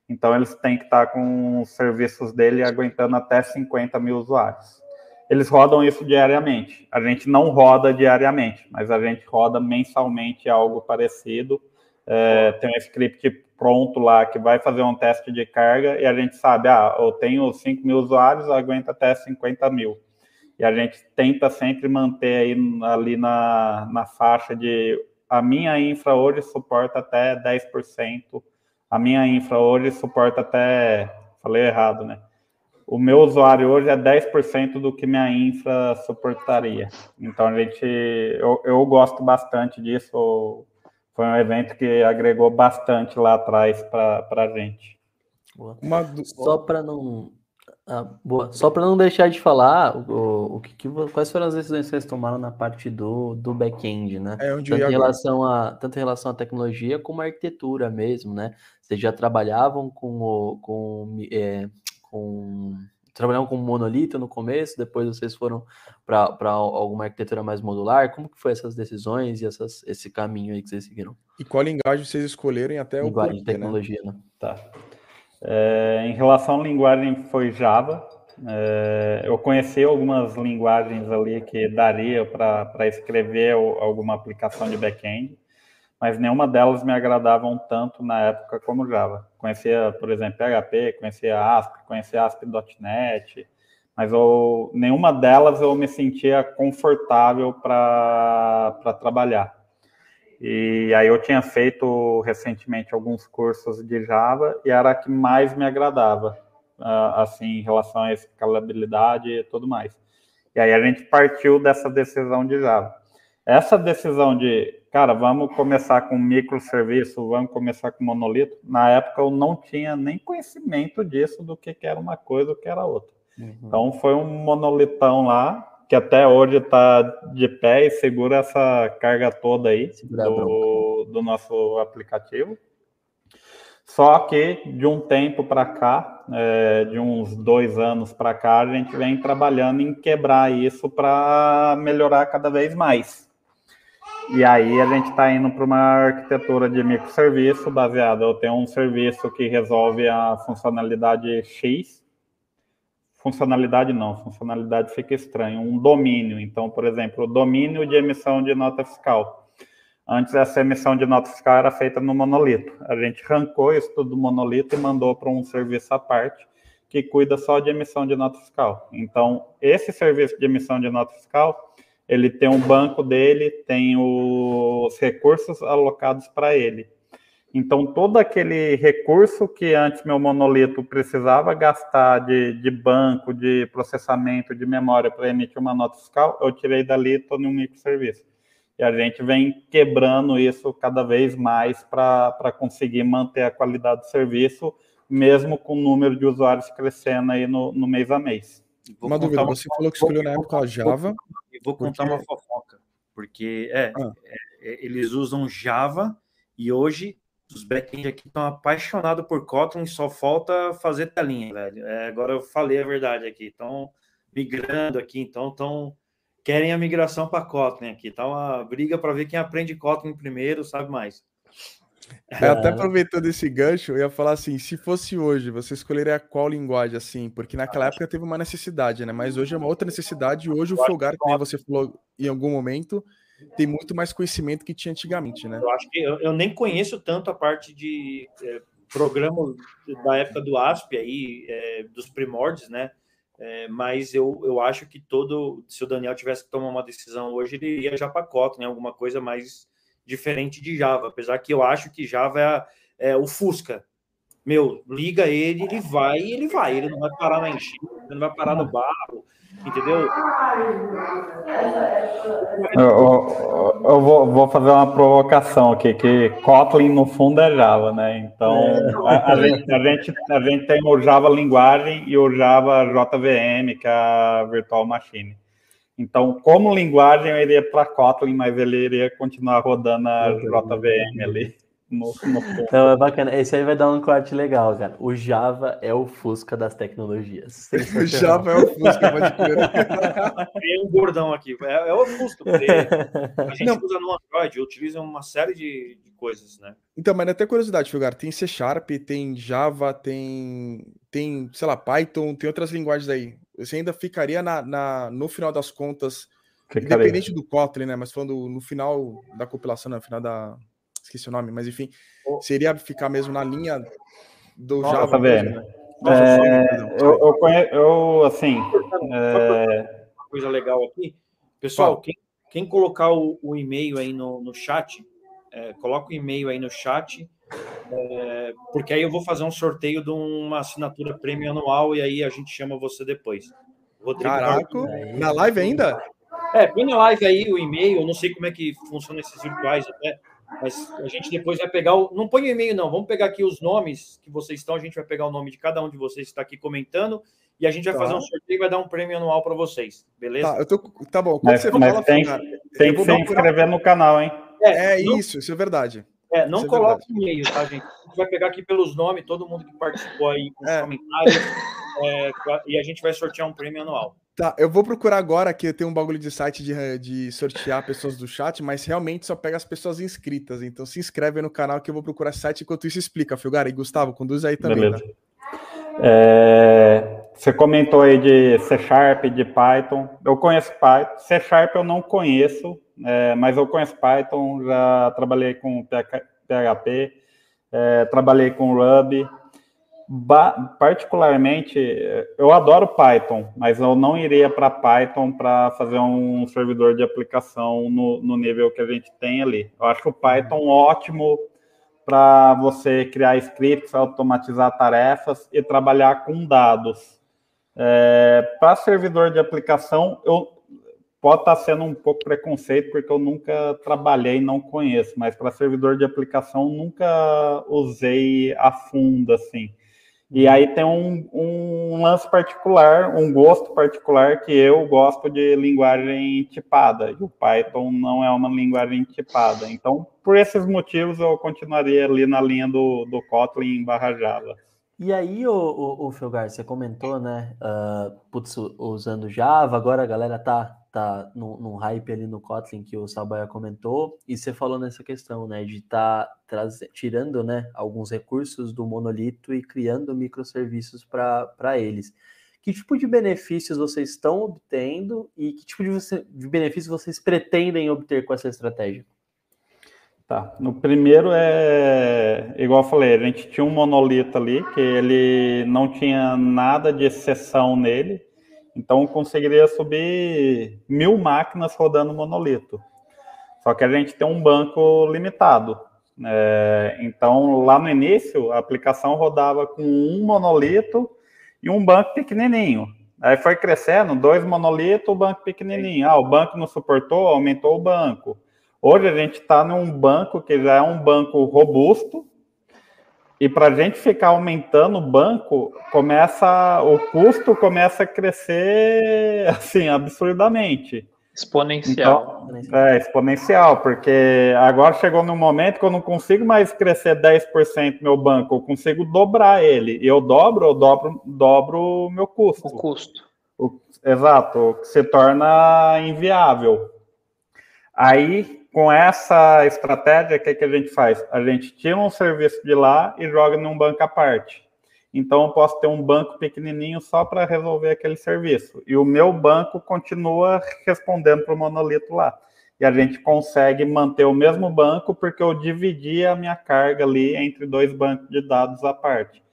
Então, eles têm que estar com os serviços dele aguentando até 50 mil usuários. eles rodam isso diariamente. A gente não roda diariamente, mas a gente roda mensalmente algo parecido. É, tem um script pronto lá que vai fazer um teste de carga e a gente sabe, ah, eu tenho 5 mil usuários, aguenta até 50 mil. E a gente tenta sempre manter aí ali na, na faixa de a minha infra hoje suporta até 10%, a minha infra hoje suporta até, falei errado, né? o meu usuário hoje é 10% do que minha infra suportaria. Então a gente, eu, eu gosto bastante disso. Foi um evento que agregou bastante lá atrás para a gente. Uma... Só para não ah, boa. Só para não deixar de falar, o, o que, que, quais foram as decisões que vocês tomaram na parte do, do back-end, né? É onde tanto, em relação a, tanto em relação à tecnologia como à arquitetura mesmo, né? Vocês já trabalhavam com, o, com é, com trabalhavam com monolito no começo, depois vocês foram para alguma arquitetura mais modular. Como que foi essas decisões e essas, esse caminho aí que vocês seguiram? E qual linguagem vocês escolheram até linguagem o linguagem de né? tecnologia, né? né? Tá. É, em relação à linguagem foi Java. É, eu conheci algumas linguagens ali que daria para escrever alguma aplicação de back-end mas nenhuma delas me agradavam tanto na época como Java. Conhecia, por exemplo, PHP, conhecia ASP, conhecia ASP.NET, mas eu, nenhuma delas eu me sentia confortável para trabalhar. E aí eu tinha feito recentemente alguns cursos de Java e era a que mais me agradava, ah, assim, em relação a escalabilidade e tudo mais. E aí a gente partiu dessa decisão de Java. Essa decisão de cara, vamos começar com microserviço, vamos começar com monolito. Na época eu não tinha nem conhecimento disso, do que, que era uma coisa, o que era outra. Uhum. Então foi um monolitão lá, que até hoje está de pé e segura essa carga toda aí do, do nosso aplicativo. Só que de um tempo para cá, é, de uns dois anos para cá, a gente vem trabalhando em quebrar isso para melhorar cada vez mais. E aí a gente está indo para uma arquitetura de microserviço baseada. Eu tenho um serviço que resolve a funcionalidade X. Funcionalidade não, funcionalidade fica estranho. Um domínio. Então, por exemplo, o domínio de emissão de nota fiscal. Antes essa emissão de nota fiscal era feita no monolito. A gente arrancou isso tudo do monolito e mandou para um serviço à parte que cuida só de emissão de nota fiscal. Então, esse serviço de emissão de nota fiscal ele tem um banco dele, tem os recursos alocados para ele. Então, todo aquele recurso que antes meu monolito precisava gastar de, de banco, de processamento, de memória para emitir uma nota fiscal, eu tirei dali e estou no microserviço. E a gente vem quebrando isso cada vez mais para conseguir manter a qualidade do serviço, mesmo com o número de usuários crescendo aí no, no mês a mês. Uma dúvida, você falou que escolheu na época a Java, vou contar uma fofoca, porque é, ah. é, é, eles usam Java e hoje os backend aqui estão apaixonados por Kotlin, só falta fazer telinha, velho. É, agora eu falei a verdade aqui, estão migrando aqui, então estão querem a migração para Kotlin aqui. Tá uma briga para ver quem aprende Kotlin primeiro, sabe mais. É, até aproveitando esse gancho, eu ia falar assim: se fosse hoje, você escolheria qual linguagem assim? Porque naquela época teve uma necessidade, né? Mas hoje é uma outra necessidade. E hoje o Folgar, como você falou em algum momento, tem muito mais conhecimento que tinha antigamente, né? Eu acho que eu, eu nem conheço tanto a parte de é, programa da época do ASP aí, é, dos primórdios, né? É, mas eu, eu acho que todo, se o Daniel tivesse que tomar uma decisão hoje, ele iria já para Kotlin, né? alguma coisa mais diferente de Java, apesar que eu acho que Java é, é o Fusca. Meu, liga ele, ele vai e ele vai. Ele não vai parar na enchente, ele não vai parar no barro, entendeu? Eu, eu, eu vou, vou, fazer uma provocação aqui, que Kotlin no fundo é Java, né? Então é. a, a, gente, a, gente, a gente tem o Java linguagem e o Java JVM, que é a Virtual Machine. Então, como linguagem, eu iria para Kotlin, mas ele iria continuar rodando a JVM ali. [laughs] No, no Não, é bacana. Esse aí vai dar um corte legal, cara. O Java é o Fusca das tecnologias. [laughs] o Java é o Fusca, pode crer. [laughs] Tem um gordão aqui. É, é o Fusca, porque a gente Não. usa no Android, utiliza uma série de, de coisas, né? Então, mas até curiosidade, Filgar, tem C Sharp, tem Java, tem, tem, sei lá, Python, tem outras linguagens aí. Você ainda ficaria na, na no final das contas, Ficaria. independente do Kotlin, né? Mas falando no final da compilação, no final da. Esqueci o nome, mas enfim, seria ficar mesmo na linha do Nossa, Java. tá vendo? né? Nossa, É, eu, eu, conhe- eu, assim, é, Uma coisa legal aqui. Pessoal, quem, quem colocar o, o e-mail aí no, no chat, é, coloca o e-mail aí no chat, é, porque aí eu vou fazer um sorteio de uma assinatura premium anual e aí a gente chama você depois. Rodrigo Caraca, na live ainda? É, põe na live aí o e-mail, eu não sei como é que funciona esses virtuais até, mas a gente depois vai pegar o. Não põe o e-mail, não. Vamos pegar aqui os nomes que vocês estão, a gente vai pegar o nome de cada um de vocês que está aqui comentando e a gente vai Tá. fazer um sorteio e vai dar um prêmio anual para vocês, beleza? Tá, eu tô. Tá bom, quando Mas- você mas fala, tem- cara, tem que se inscrever no canal, hein? É não, isso, isso é verdade. É, não isso é coloque e-mail, tá, gente? A gente vai pegar aqui pelos nomes, todo mundo que participou aí com os É. comentários, é, e a gente vai sortear um prêmio anual. Tá, eu vou procurar agora que eu tenho um bagulho de site de, de sortear pessoas do chat, mas realmente só pega as pessoas inscritas. Então se inscreve no canal que eu vou procurar esse site enquanto isso explica, Filgar. E Gustavo, conduz aí também. Beleza. Tá? É, você comentou aí de C Sharp, de Python. Eu conheço Python. C Sharp eu não conheço, é, mas eu conheço Python. Já trabalhei com PHP, é, trabalhei com Ruby. Ba- particularmente, eu adoro Python, mas eu não iria para Python para fazer um servidor de aplicação no, no nível que a gente tem ali. Eu acho o Python ótimo para você criar scripts, automatizar tarefas e trabalhar com dados. É, para servidor de aplicação, eu pode estar sendo um pouco preconceito, porque eu nunca trabalhei, não conheço, mas para servidor de aplicação nunca usei a fundo assim. E aí tem um, um lance particular, um gosto particular que eu gosto de linguagem tipada. E o Python não é uma linguagem tipada. Então, por esses motivos, eu continuaria ali na linha do, do Kotlin barra Java. E aí, o, o, o Felgar, você comentou, né? ah, putz, usando Java, agora a galera tá, tá num, num hype ali no Kotlin que o Sabaia comentou, e você falou nessa questão, né? De estar tá tirando né, alguns recursos do monolito e criando microserviços para eles. Que tipo de benefícios vocês estão obtendo e que tipo de, você, de benefícios vocês pretendem obter com essa estratégia? Tá. No primeiro é igual eu falei, a gente tinha um monolito ali que ele não tinha nada de exceção nele, então conseguiria subir mil máquinas rodando monolito. Só que a gente tem um banco limitado. É, então lá no início a aplicação rodava com um monolito e um banco pequenininho. Aí foi crescendo, dois monolitos, o banco pequenininho. Ah, o banco não suportou, aumentou o banco. Hoje a gente está num banco que já é um banco robusto, e para a gente ficar aumentando o banco, começa o custo começa a crescer assim absurdamente. Exponencial. Então, é exponencial, porque agora chegou num momento que eu não consigo mais crescer 10% meu banco, eu consigo dobrar ele. E eu dobro, eu dobro, dobro o meu custo. o custo. O- exato, que se torna inviável. Aí, com essa estratégia, o que, que a gente faz? A gente tira um serviço de lá e joga num banco à parte. Então, eu posso ter um banco pequenininho só para resolver aquele serviço. E o meu banco continua respondendo para o monolito lá. E a gente consegue manter o mesmo banco porque eu dividi a minha carga ali entre dois bancos de dados à parte.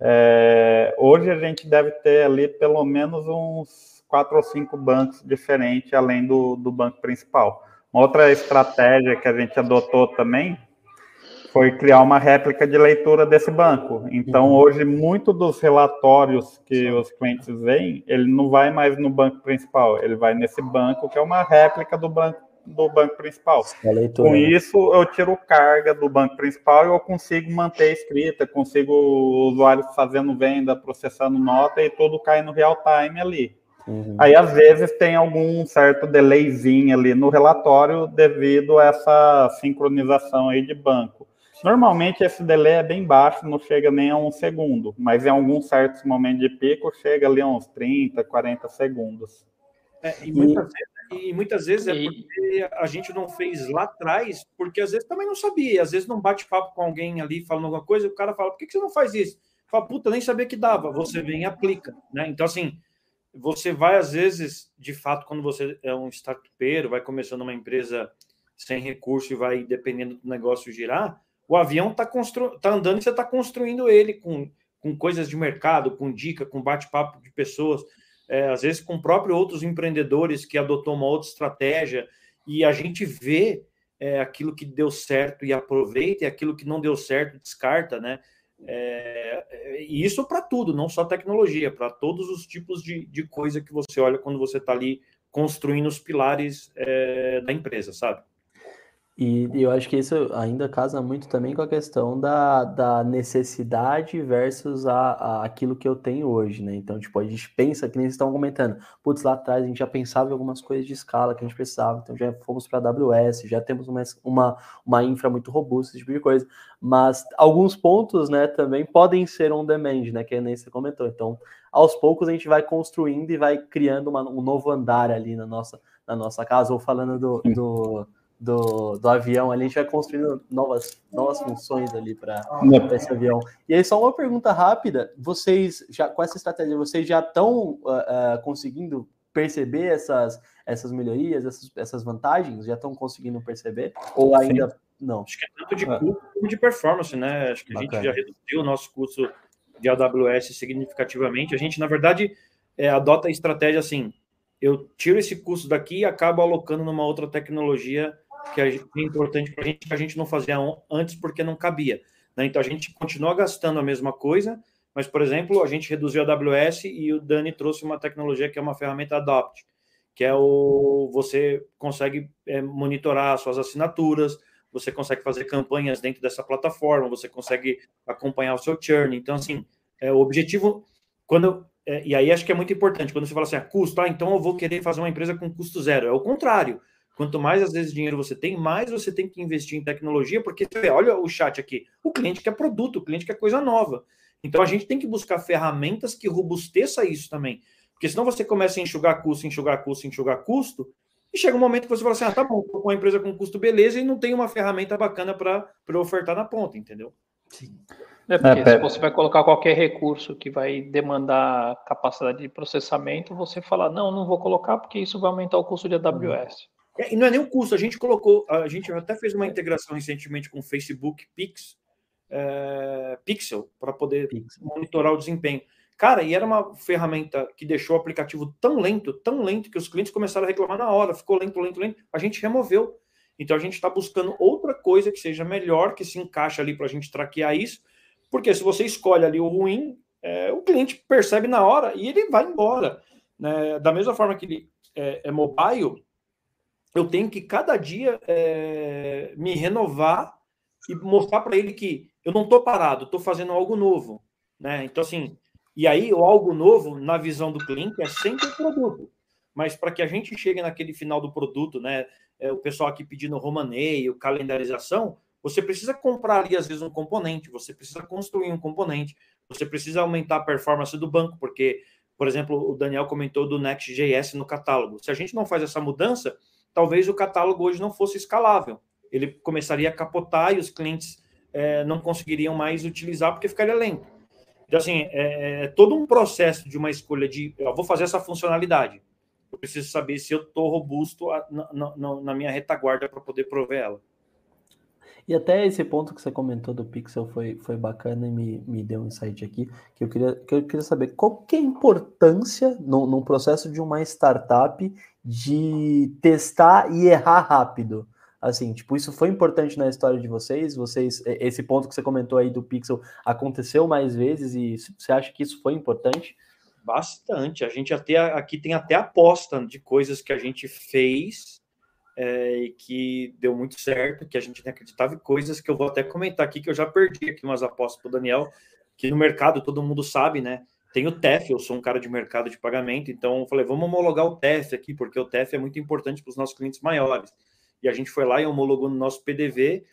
É, hoje a gente deve ter ali pelo menos uns quatro ou cinco bancos diferentes, além do, do banco principal. Outra estratégia que a gente adotou também foi criar uma réplica de leitura desse banco. Então, Uhum. hoje, muito dos relatórios que os clientes veem, ele não vai mais no banco principal, ele vai nesse banco que é uma réplica do banco, do banco principal. Leitura, Com né? isso, eu tiro carga do banco principal e eu consigo manter a escrita, consigo o usuário fazendo venda, processando nota e tudo cai no real time ali. Uhum. Aí, às vezes, tem algum certo delayzinho ali no relatório devido a essa sincronização aí de banco. Normalmente, esse delay é bem baixo, não chega nem a um segundo, mas em alguns certos momentos de pico, chega ali a uns 30, 40 segundos. É, e, muitas vezes, e muitas vezes é E- porque a gente não fez lá atrás, porque às vezes também não sabia, às vezes não bate papo com alguém ali falando alguma coisa, o cara fala, por que que você não faz isso? Fala, puta, nem sabia que dava. Você vem e aplica, né? Então, assim, você vai, às vezes, de fato, quando você é um startupeiro, vai começando uma empresa sem recurso e vai dependendo do negócio girar, o avião está constru... tá andando e você está construindo ele com, com coisas de mercado, com dica, com bate-papo de pessoas, é, às vezes com próprio outros empreendedores que adotou uma outra estratégia, e a gente vê é, aquilo que deu certo e aproveita, e aquilo que não deu certo descarta, né? É, e isso para tudo, não só tecnologia, para todos os tipos de, de coisa que você olha quando você está ali construindo os pilares é, da empresa, sabe? E eu acho que isso ainda casa muito também com a questão da, da necessidade versus a, a, aquilo que eu tenho hoje, né? Então, tipo, a gente pensa, que nem vocês estão comentando, putz, lá atrás a gente já pensava em algumas coisas de escala que a gente precisava, então já fomos para a AWS, já temos uma, uma, uma infra muito robusta, esse tipo de coisa. Mas alguns pontos, né, também podem ser on demand, né? Que nem você comentou. Então, aos poucos a gente vai construindo e vai criando uma, um novo andar ali na nossa, na nossa casa, ou falando do, do do, do avião ali, a gente vai construindo novas, novas funções ali para esse avião. E aí, só uma pergunta rápida: vocês já com essa estratégia, vocês já estão uh, uh, conseguindo perceber essas, essas melhorias, essas, essas vantagens? Já estão conseguindo perceber? Ou ainda Sim. não? Acho que é tanto de custo como de performance, né? Acho que Bacana. a gente já reduziu o nosso custo de AWS significativamente. A gente, na verdade, é, adota a estratégia assim: eu tiro esse custo daqui e acabo alocando numa outra tecnologia que é importante para a gente, que a gente não fazia antes porque não cabia. Né? Então a gente continua gastando a mesma coisa, mas, por exemplo, a gente reduziu a AWS e o Dani trouxe uma tecnologia que é uma ferramenta Adopt, que é o você consegue é, monitorar suas assinaturas, você consegue fazer campanhas dentro dessa plataforma, você consegue acompanhar o seu churn. Então, assim, é, o objetivo, quando é, e aí acho que é muito importante, quando você fala assim, ah, custo, ah, então eu vou querer fazer uma empresa com custo zero. É o contrário. Quanto mais, às vezes, dinheiro você tem, mais você tem que investir em tecnologia, porque você vê, olha o chat aqui, o cliente quer produto, o cliente quer coisa nova. Então, a gente tem que buscar ferramentas que robusteça isso também. Porque senão você começa a enxugar custo, enxugar custo, enxugar custo, e chega um momento que você fala assim, ah, tá bom, com uma empresa com custo beleza e não tem uma ferramenta bacana para ofertar na ponta, entendeu? Sim. É porque é, se você vai colocar qualquer recurso que vai demandar capacidade de processamento, você fala, não, não vou colocar porque isso vai aumentar o custo de AWS. É, e não é nem o custo, a gente colocou, a gente até fez uma integração recentemente com o Facebook Pix, é, Pixel, para poder Pixel. monitorar o desempenho. Cara, e era uma ferramenta que deixou o aplicativo tão lento, tão lento, que os clientes começaram a reclamar na hora, ficou lento, lento, lento. A gente removeu. Então a gente está buscando outra coisa que seja melhor, que se encaixe ali para a gente traquear isso, porque se você escolhe ali o ruim, é, o cliente percebe na hora e ele vai embora. Né? Da mesma forma que ele é, é mobile, eu tenho que cada dia é, me renovar e mostrar para ele que eu não estou parado, estou fazendo algo novo, né? Então assim, e aí o algo novo na visão do cliente é sempre o produto, mas para que a gente chegue naquele final do produto, né? É, o pessoal aqui pedindo romaneio, calendarização, você precisa comprar ali às vezes um componente, você precisa construir um componente, você precisa aumentar a performance do banco, porque, por exemplo, o Daniel comentou do Next.js no catálogo. Se a gente não faz essa mudança, talvez o catálogo hoje não fosse escalável. Ele começaria a capotar e os clientes é, não conseguiriam mais utilizar porque ficaria lento. Então, assim, é, é todo um processo de uma escolha de eu vou fazer essa funcionalidade. Eu preciso saber se eu estou robusto a, na, na, na minha retaguarda para poder prover ela. E até esse ponto que você comentou do Pixel foi, foi bacana e me, me deu um insight aqui, que eu queria, que eu queria saber qual que é a importância no, no processo de uma startup de testar e errar rápido. Assim, tipo, isso foi importante na história de vocês? Vocês, esse ponto que você comentou aí do Pixel aconteceu mais vezes e você acha que isso foi importante? Bastante. A gente até aqui tem até aposta de coisas que a gente fez é, e que deu muito certo, que a gente nem acreditava, e coisas que eu vou até comentar aqui, que eu já perdi aqui umas apostas para o Daniel, que no mercado todo mundo sabe, né? Tem o TEF, eu sou um cara de mercado de pagamento, então eu falei, vamos homologar o TEF aqui, porque o TEF é muito importante para os nossos clientes maiores. E a gente foi lá e homologou no nosso PDV,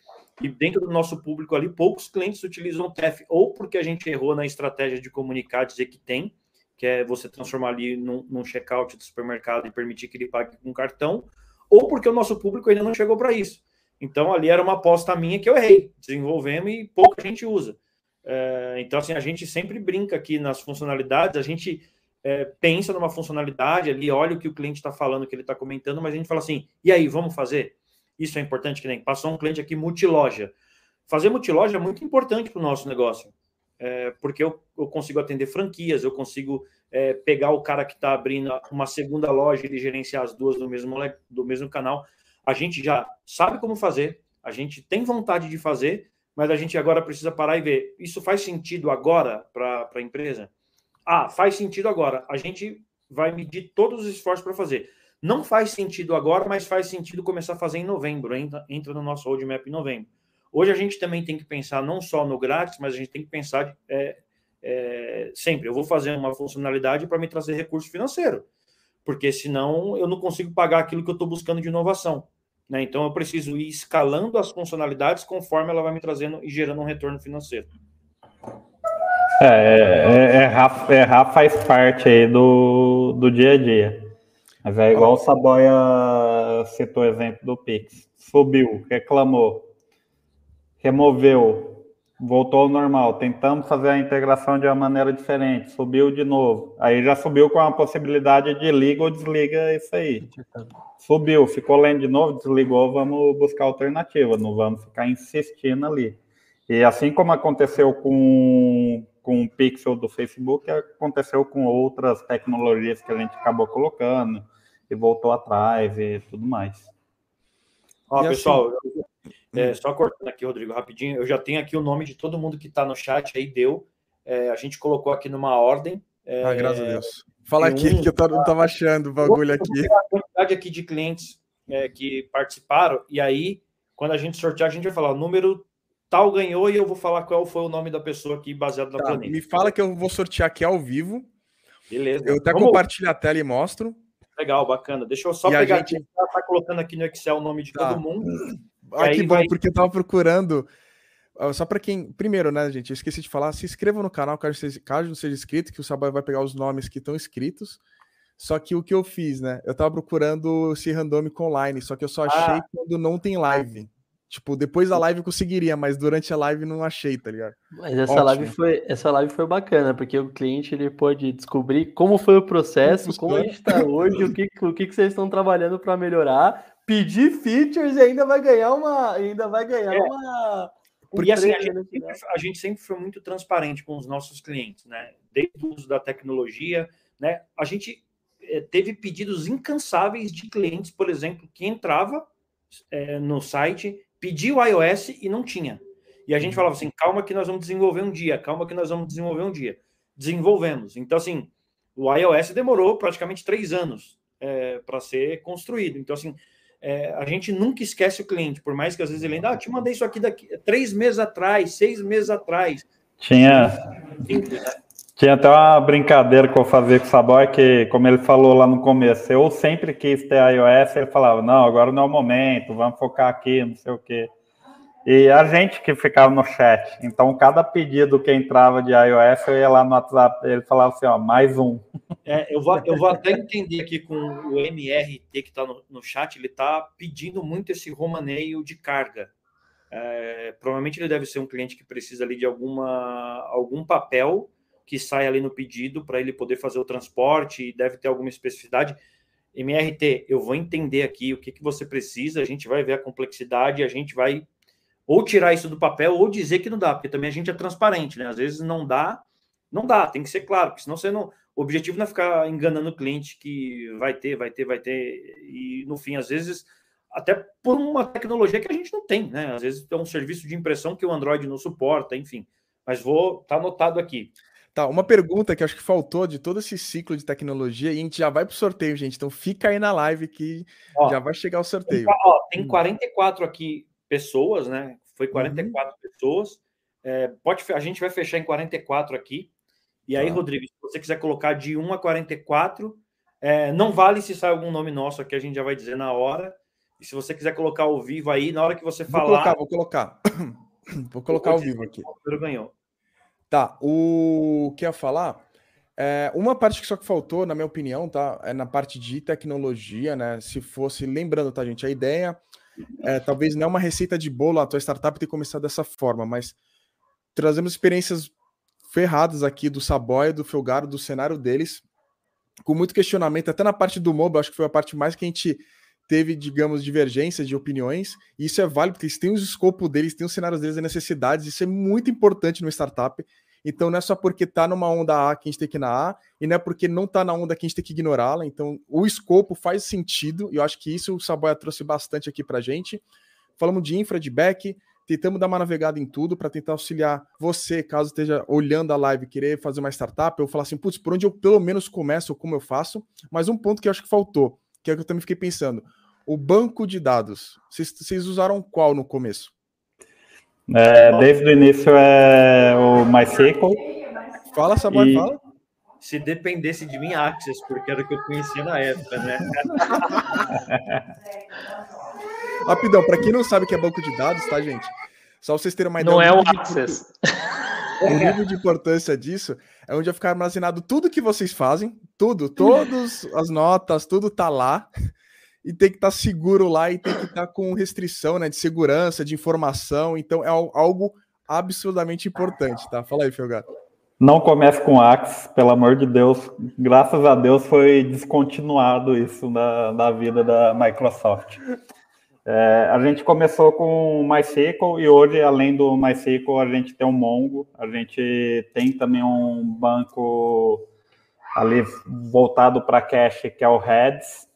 e dentro do nosso público ali, poucos clientes utilizam o TEF, ou porque a gente errou na estratégia de comunicar, dizer que tem, que é você transformar ali num, num checkout do supermercado e permitir que ele pague com cartão, ou porque o nosso público ainda não chegou para isso. Então, ali era uma aposta minha que eu errei, desenvolvemos e pouca gente usa. É, então, assim, a gente sempre brinca aqui nas funcionalidades, a gente é, pensa numa funcionalidade ali, olha o que o cliente está falando, o que ele está comentando, mas a gente fala assim, e aí, vamos fazer? Isso é importante, que nem passou um cliente aqui multiloja. Fazer multiloja é muito importante para o nosso negócio, é, porque eu, eu, consigo atender franquias, eu consigo é, pegar o cara que está abrindo uma segunda loja e gerenciar as duas do mesmo, do mesmo canal. A gente já sabe como fazer, a gente tem vontade de fazer, mas a gente agora precisa parar e ver, isso faz sentido agora para a empresa? Ah, faz sentido agora. A gente vai medir todos os esforços para fazer. Não faz sentido agora, mas faz sentido começar a fazer em novembro. Entra, entra no nosso roadmap em novembro. Hoje a gente também tem que pensar não só no grátis, mas a gente tem que pensar é, é, sempre. Eu vou fazer uma funcionalidade para me trazer recurso financeiro, porque senão eu não consigo pagar aquilo que eu estou buscando de inovação. Né? Então eu preciso ir escalando as funcionalidades conforme ela vai me trazendo e gerando um retorno financeiro. É, é, é, errar, errar faz parte aí do, do dia a dia. Mas é igual o Saboia citou o exemplo do Pix. Subiu, reclamou, removeu, voltou ao normal. Tentamos fazer a integração de uma maneira diferente, subiu de novo. Aí já subiu com a possibilidade de liga ou desliga isso aí. Subiu, ficou lendo de novo, desligou, vamos buscar alternativa, não vamos ficar insistindo ali. E assim como aconteceu com com o Pixel do Facebook, aconteceu com outras tecnologias que a gente acabou colocando e voltou atrás e tudo mais. Ó, e pessoal, assim... é, só cortando aqui, Rodrigo, rapidinho, eu já tenho aqui o nome de todo mundo que está no chat aí, deu. É, a gente colocou aqui numa ordem. É, ah, graças a Deus. Fala aqui um, que eu não estava achando o bagulho aqui. A quantidade aqui de clientes é, que participaram, e aí, quando a gente sortear, a gente vai falar o número tal ganhou e eu vou falar qual foi o nome da pessoa aqui baseado na tá, planilha. Me fala que eu vou sortear aqui ao vivo. Beleza. Eu até Vamos... compartilho a tela e mostro. Legal, bacana. Deixa eu só e pegar gente... aqui, tá, tá colocando aqui no Excel o nome de tá. todo mundo. Ah, que bom, vai... porque eu tava procurando. Só para quem. Primeiro, né, gente? Eu esqueci de falar. Se inscreva no canal, caso, seja, caso não seja inscrito, que o Sabai vai pegar os nomes que estão inscritos. Só que o que eu fiz, né? Eu tava procurando esse randômico online, só que eu só achei ah. quando não tem live. Tipo, depois da live eu conseguiria, mas durante a live não achei, tá ligado? Mas essa Ótimo. live foi, essa live foi bacana, porque o cliente ele pôde descobrir como foi o processo, como a gente está hoje, o que, o que, que vocês estão trabalhando para melhorar, pedir features e ainda vai ganhar uma, ainda vai ganhar é. uma porque assim, a gente, sempre, a gente, sempre, foi muito transparente com os nossos clientes, né? Desde o uso da tecnologia, né? A gente é, teve pedidos incansáveis de clientes, por exemplo, que entrava é, no site pediu o iOS e não tinha. E a gente uhum. falava assim: calma que nós vamos desenvolver um dia, calma que nós vamos desenvolver um dia. Desenvolvemos. Então, assim, o iOS demorou praticamente três anos é, para ser construído. Então, assim, é, a gente nunca esquece o cliente, por mais que às vezes ele ainda, ah, te mandei isso aqui daqui três meses atrás, seis meses atrás. Tinha. Tinha até uma brincadeira que eu fazia com o Saboy, que, como ele falou lá no começo, eu sempre quis ter iOS, ele falava, não, agora não é o momento, vamos focar aqui, não sei o quê. E a gente que ficava no chat, então cada pedido que entrava de iOS, eu ia lá no WhatsApp, ele falava assim, ó, mais um. É, eu, vou, eu vou até entender aqui com o MRT que está no, no chat, ele está pedindo muito esse romaneio de carga. É, provavelmente ele deve ser um cliente que precisa ali de alguma, algum papel que sai ali no pedido para ele poder fazer o transporte e deve ter alguma especificidade. MRT, eu vou entender aqui o que, que você precisa, a gente vai ver a complexidade, a gente vai ou tirar isso do papel ou dizer que não dá, porque também a gente é transparente, né? Às vezes não dá, não dá, tem que ser claro, porque senão você não. O objetivo não é ficar enganando o cliente que vai ter, vai ter, vai ter, e no fim, às vezes, até por uma tecnologia que a gente não tem, né? Às vezes é um serviço de impressão que o Android não suporta, enfim. Mas vou, tá anotado aqui. Tá, uma pergunta que acho que faltou de todo esse ciclo de tecnologia, e a gente já vai pro sorteio, gente. Então fica aí na live que ó, já vai chegar o sorteio. Tem, ó, tem 44 aqui pessoas, né? Foi 44 uhum. pessoas. É, pode, a gente vai fechar em 44 aqui. E aí, tá. Rodrigo, se você quiser colocar de 1 a 44, é, não vale se sai algum nome nosso aqui, a gente já vai dizer na hora. E se você quiser colocar ao vivo aí, na hora que você falar. Vou colocar, vou colocar. [coughs] vou colocar ao vivo aqui. O ganhou. Tá, o que eu ia falar? É, uma parte que só que faltou, na minha opinião, tá? É na parte de tecnologia, né? Se fosse, lembrando, tá, gente? A ideia é talvez não é uma receita de bolo a tua startup ter começado dessa forma, mas trazemos experiências ferradas aqui do Saboia, do Felgaro, do cenário deles, com muito questionamento, até na parte do mobile, acho que foi a parte mais que a gente teve, digamos, divergências de opiniões, e isso é válido, porque eles têm os escopo deles, têm os cenários deles, as necessidades, isso é muito importante no startup. Então não é só porque tá numa onda A que a gente tem que ir na A, e não é porque não tá na onda que a gente tem que ignorá-la. Então o escopo faz sentido, e eu acho que isso o Saboia trouxe bastante aqui pra gente. Falamos de infra, de back, tentamos dar uma navegada em tudo para tentar auxiliar você, caso esteja olhando a live querer fazer uma startup, eu falar assim, putz, por onde eu pelo menos começo, ou como eu faço, mas um ponto que eu acho que faltou, que é que eu também fiquei pensando, o banco de dados, vocês usaram qual no começo? É, desde o início é o MySQL. Fala, Saboy, e... fala. Se dependesse de mim, Access, porque era o que eu conhecia na época, né? [laughs] Rapidão, para quem não sabe o que é banco de dados, tá, gente? Só vocês terem uma ideia. Não é o Access. O nível de importância disso é onde vai ficar armazenado tudo que vocês fazem, tudo, todas as notas, tudo tá lá. E tem que estar tá seguro lá e tem que estar tá com restrição, né, de segurança, de informação. Então é algo absurdamente importante, tá? Fala aí, Felgato. Não comece com Axe, pelo amor de Deus. Graças a Deus foi descontinuado isso na, na vida da Microsoft. É, a gente começou com MySQL e hoje, além do MySQL, a gente tem o Mongo, a gente tem também um banco ali voltado para cache, que é o Heads.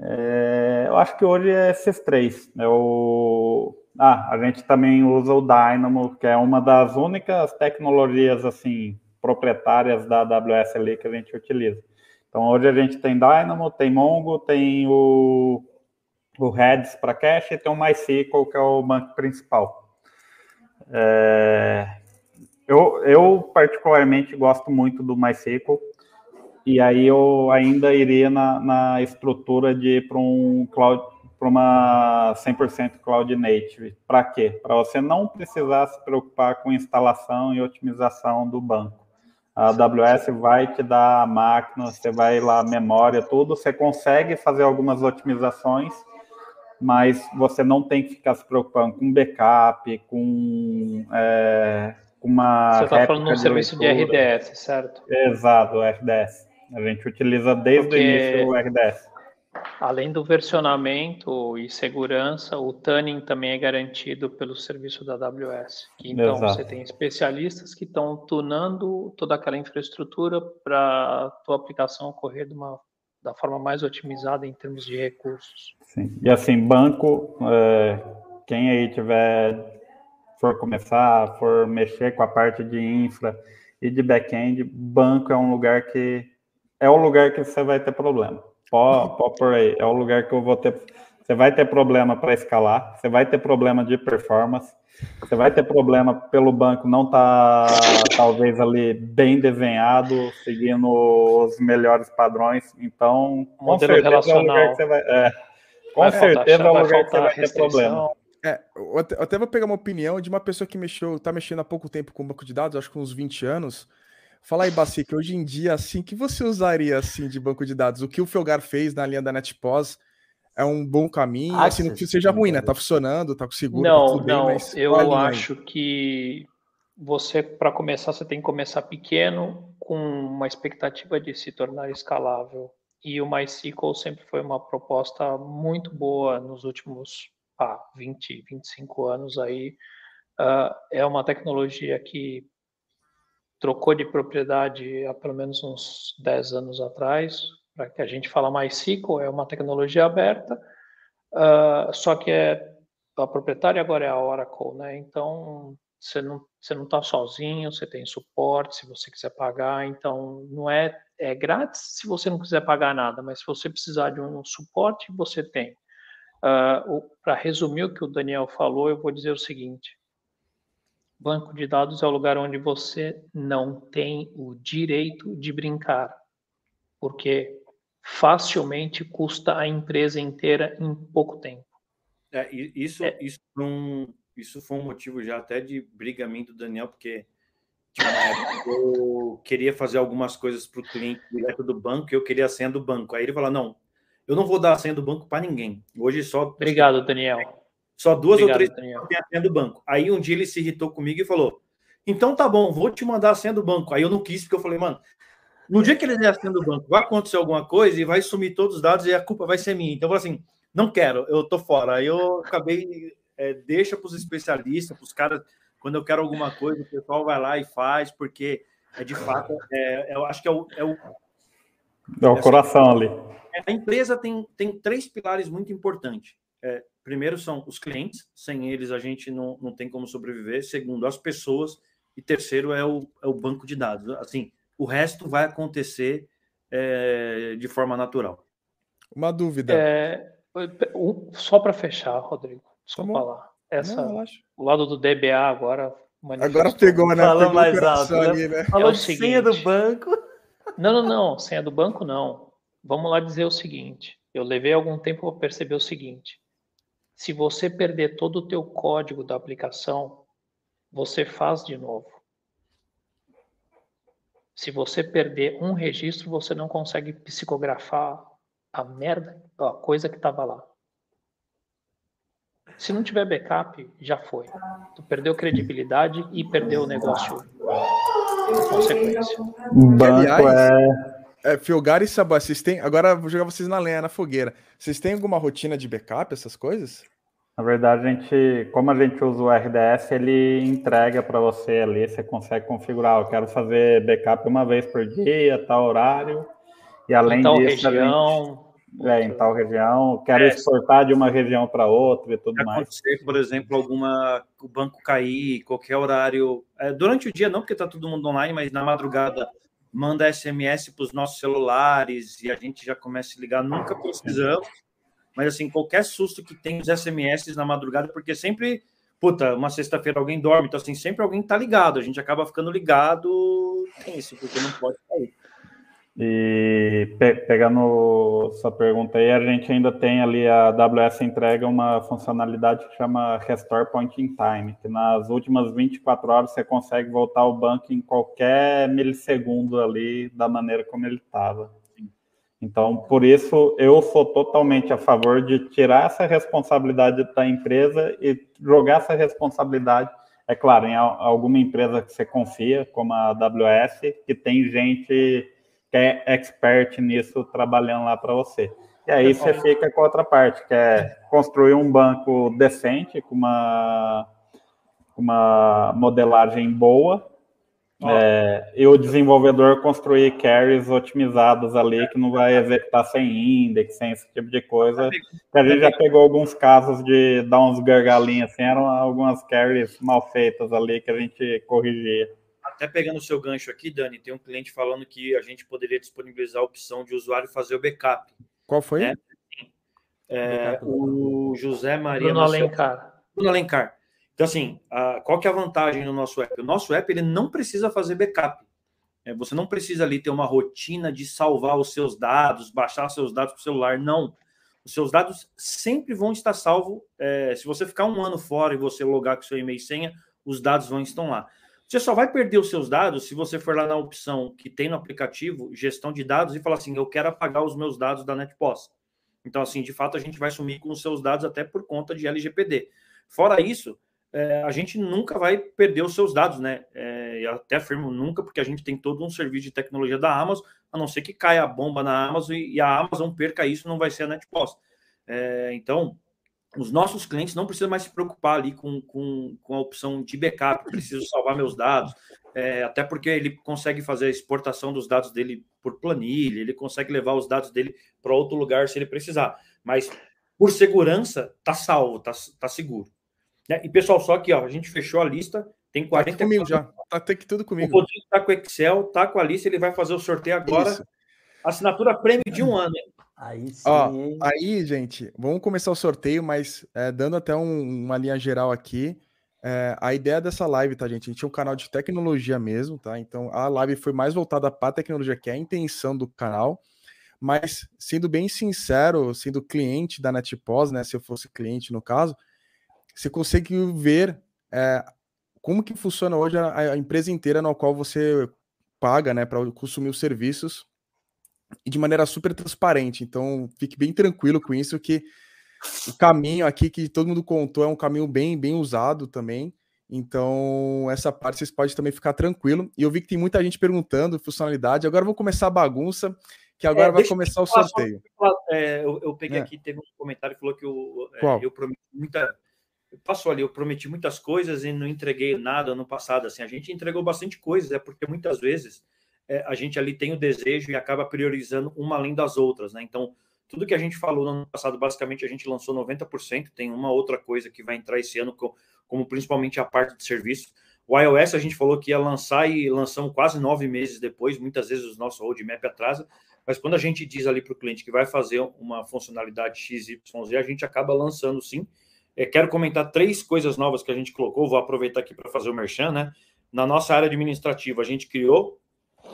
É, eu acho que hoje é esses três. É o... Ah, a gente também usa o Dynamo, que é uma das únicas tecnologias assim proprietárias da AWS ali que a gente utiliza. Então hoje a gente tem Dynamo, tem Mongo, tem o o Redis para cache e tem o MySQL, que é o banco principal. É, eu, eu, particularmente, gosto muito do MySQL, e aí eu ainda iria na, na estrutura de ir para um cloud, para uma 100% cloud native. Para quê? Para você não precisar se preocupar com instalação e otimização do banco. A AWS vai te dar a máquina, você vai lá, memória, tudo, você consegue fazer algumas otimizações, mas você não tem que ficar se preocupando com backup, com, é, uma. Você está falando de um serviço de RDS, certo? Exato, RDS. A gente utiliza desde Porque, o início o RDS. Além do versionamento e segurança, o tuning também é garantido pelo serviço da AWS. Então, Exato. você tem especialistas que estão tunando toda aquela infraestrutura para a tua aplicação ocorrer de uma da forma mais otimizada em termos de recursos. Sim. E assim, banco, é, quem aí tiver, for começar, for mexer com a parte de infra e de back-end, banco é um lugar que é o lugar que você vai ter problema. Pode, pode por aí, é o lugar que eu vou ter. Você vai ter problema para escalar, você vai ter problema de performance, você vai ter problema pelo banco não estar, tá, talvez, ali bem desenhado, seguindo os melhores padrões. Então, com Modelo certeza relacional. é o lugar que você vai. É, com vai certeza é o lugar que você vai ter problema. É, eu até, eu até, vou pegar uma opinião de uma pessoa que mexeu, tá mexendo há pouco tempo com banco de dados, acho que uns 20 anos. Fala aí, Baci, que hoje em dia, assim, que você usaria assim de banco de dados? O que o Felgar fez na linha da NetPos é um bom caminho, ah, assim, não que seja ruim, né? Tá funcionando, tá com seguro, não, tá não, bem, eu acho aí. que você, para começar, você tem que começar pequeno, com uma expectativa de se tornar escalável. E o MySQL sempre foi uma proposta muito boa nos últimos ah, 20, 25 anos aí. Uh, é uma tecnologia que trocou de propriedade há pelo menos uns 10 anos atrás, para que a gente fala MySQL, é uma tecnologia aberta, uh, só que é, a proprietária agora é a Oracle, né? Então, você não você não está sozinho, você tem suporte se você quiser pagar, então não é é grátis se você não quiser pagar nada, mas se você precisar de um suporte, você tem. Uh, Para resumir o que o Daniel falou, eu vou dizer o seguinte: banco de dados é o lugar onde você não tem o direito de brincar, porque facilmente custa a empresa inteira em pouco tempo. É, isso, é. Isso, foi um, isso foi um motivo já até de briga minha do Daniel, porque eu queria fazer algumas coisas para o cliente direto do banco e eu queria a senha do banco. Aí ele falou: não, eu não vou dar a senha do banco para ninguém. Hoje só. Obrigado, Daniel. Só duas Obrigado, ou três pessoas têm a senha do banco. Aí um dia ele se irritou comigo e falou: então tá bom, vou te mandar a senha do banco. Aí eu não quis, porque eu falei, mano, no dia que ele der do banco, vai acontecer alguma coisa e vai sumir todos os dados e a culpa vai ser minha. Então, assim, não quero, eu tô fora. Aí eu acabei, é, deixa para os especialistas, para os caras, quando eu quero alguma coisa, o pessoal vai lá e faz, porque é de fato, é, eu acho que é o. É o, é o coração ali. A empresa tem, tem três pilares muito importantes. É, primeiro são os clientes, sem eles a gente não, não tem como sobreviver. Segundo, as pessoas. E terceiro é o, é o banco de dados. Assim, o resto vai acontecer é, de forma natural. Uma dúvida. É, só para fechar, Rodrigo, desculpa tá lá. Essa, não, o lado do DBA agora. Agora pegou, né? Fala pegou mais alto. Né? Ali, né? Falou é de senha do banco. Não, não, não. Senha do banco, não. Vamos lá dizer o seguinte. Eu levei algum tempo para perceber o seguinte. Se você perder todo o teu código da aplicação, você faz de novo. Se você perder um registro, você não consegue psicografar a merda, a coisa que estava lá. Se não tiver backup, já foi. Tu perdeu credibilidade e perdeu o negócio consequência. Banco é... é Filgar e Sabá, vocês têm. Agora vou jogar vocês na lenha, na fogueira. Vocês têm alguma rotina de backup, essas coisas? Na verdade, a gente, como a gente usa o RDS, ele entrega para você ali, você consegue configurar. Eu quero fazer backup uma vez por dia, tal horário. E além em tal disso, região, gente, é, em tal região, quero é. exportar de uma região para outra e tudo mais. Acontecer, por exemplo, alguma o banco cair, qualquer horário. É, durante o dia não, porque está todo mundo online, mas na madrugada manda SMS para os nossos celulares e a gente já começa a ligar. Nunca precisamos mas assim, qualquer susto que tem os SMS na madrugada, porque sempre, puta, uma sexta-feira alguém dorme, então assim, sempre alguém tá ligado, a gente acaba ficando ligado, tem isso, porque não pode sair. E pe pegando sua pergunta aí, a gente ainda tem ali a AWS entrega uma funcionalidade que chama Restore Point in Time, que nas últimas 24 horas você consegue voltar ao banco em qualquer milissegundo ali da maneira como ele estava. Então, por isso, eu sou totalmente a favor de tirar essa responsabilidade da empresa e jogar essa responsabilidade, é claro, em alguma empresa que você confia, como a AWS, que tem gente que é expert nisso trabalhando lá para você. E aí você fica com a outra parte, que é construir um banco decente, com uma, uma modelagem boa, é, e o desenvolvedor construir carries otimizados ali que não vai executar sem index, sem esse tipo de coisa. A gente já pegou alguns casos de dar uns gargalinhos, assim, eram algumas carries mal feitas ali que a gente corrigia. Até pegando o seu gancho aqui, Dani, tem um cliente falando que a gente poderia disponibilizar a opção de usuário fazer o backup. Qual foi? Né? É, o José Maria. Bruno Alencar. Bruno Alencar. Então, assim, a, qual que é a vantagem do nosso app? O nosso app ele não precisa fazer backup. É, você não precisa ali ter uma rotina de salvar os seus dados, baixar seus dados para o celular. Não. Os seus dados sempre vão estar salvos. É, se você ficar um ano fora e você logar com seu e-mail e senha, os dados vão estar lá. Você só vai perder os seus dados se você for lá na opção que tem no aplicativo, gestão de dados, e falar assim: eu quero apagar os meus dados da NetPost. Então, assim, de fato, a gente vai sumir com os seus dados até por conta de LGPD. Fora isso, é, a gente nunca vai perder os seus dados, né? É, eu até afirmo nunca, porque a gente tem todo um serviço de tecnologia da Amazon, a não ser que caia a bomba na Amazon e, e a Amazon perca isso, não vai ser a NetPost. É, então, os nossos clientes não precisam mais se preocupar ali com, com, com a opção de backup, preciso salvar meus dados, é, até porque ele consegue fazer a exportação dos dados dele por planilha, ele consegue levar os dados dele para outro lugar se ele precisar. Mas, por segurança, tá salvo, tá, tá seguro. Né? E pessoal, só aqui, ó, a gente fechou a lista, tem 40 tá comigo já. Tá até que tudo comigo. O Rodrigo tá com o Excel, tá com a lista, ele vai fazer o sorteio agora. Isso. Assinatura prêmio de um ano. Aí sim. Ó, aí, gente, vamos começar o sorteio, mas é, dando até um, uma linha geral aqui. É, a ideia dessa live, tá, gente? A gente tinha um canal de tecnologia mesmo, tá? Então a live foi mais voltada para tecnologia, que é a intenção do canal. Mas, sendo bem sincero, sendo cliente da NetPos, né? Se eu fosse cliente no caso, você consegue ver é, como que funciona hoje a, a, empresa inteira na qual você paga, né, para consumir os serviços e de maneira super transparente. Então, fique bem tranquilo com isso que o caminho aqui que todo mundo contou é um caminho bem bem usado também. Então, essa parte vocês podem também ficar tranquilo. E eu vi que tem muita gente perguntando funcionalidade. Agora vou começar a bagunça, que agora é, vai começar o sorteio. É, eu, eu, peguei é. aqui, teve um comentário que falou que eu, é, eu prometi muita. Passou ali, eu prometi muitas coisas e não entreguei nada no passado. Assim, a gente entregou bastante coisas, é porque muitas vezes é, a gente ali tem o desejo e acaba priorizando uma além das outras, né? Então, tudo que a gente falou no ano passado, basicamente, a gente lançou 90%. Tem uma outra coisa que vai entrar esse ano, como principalmente a parte de serviço. O iOS a gente falou que ia lançar e lançamos quase nove meses depois. Muitas vezes o nosso roadmap atrasa. Mas quando a gente diz ali para o cliente que vai fazer uma funcionalidade XYZ, a gente acaba lançando sim. É, quero comentar três coisas novas que a gente colocou. Vou aproveitar aqui para fazer o merchan, né? Na nossa área administrativa, a gente criou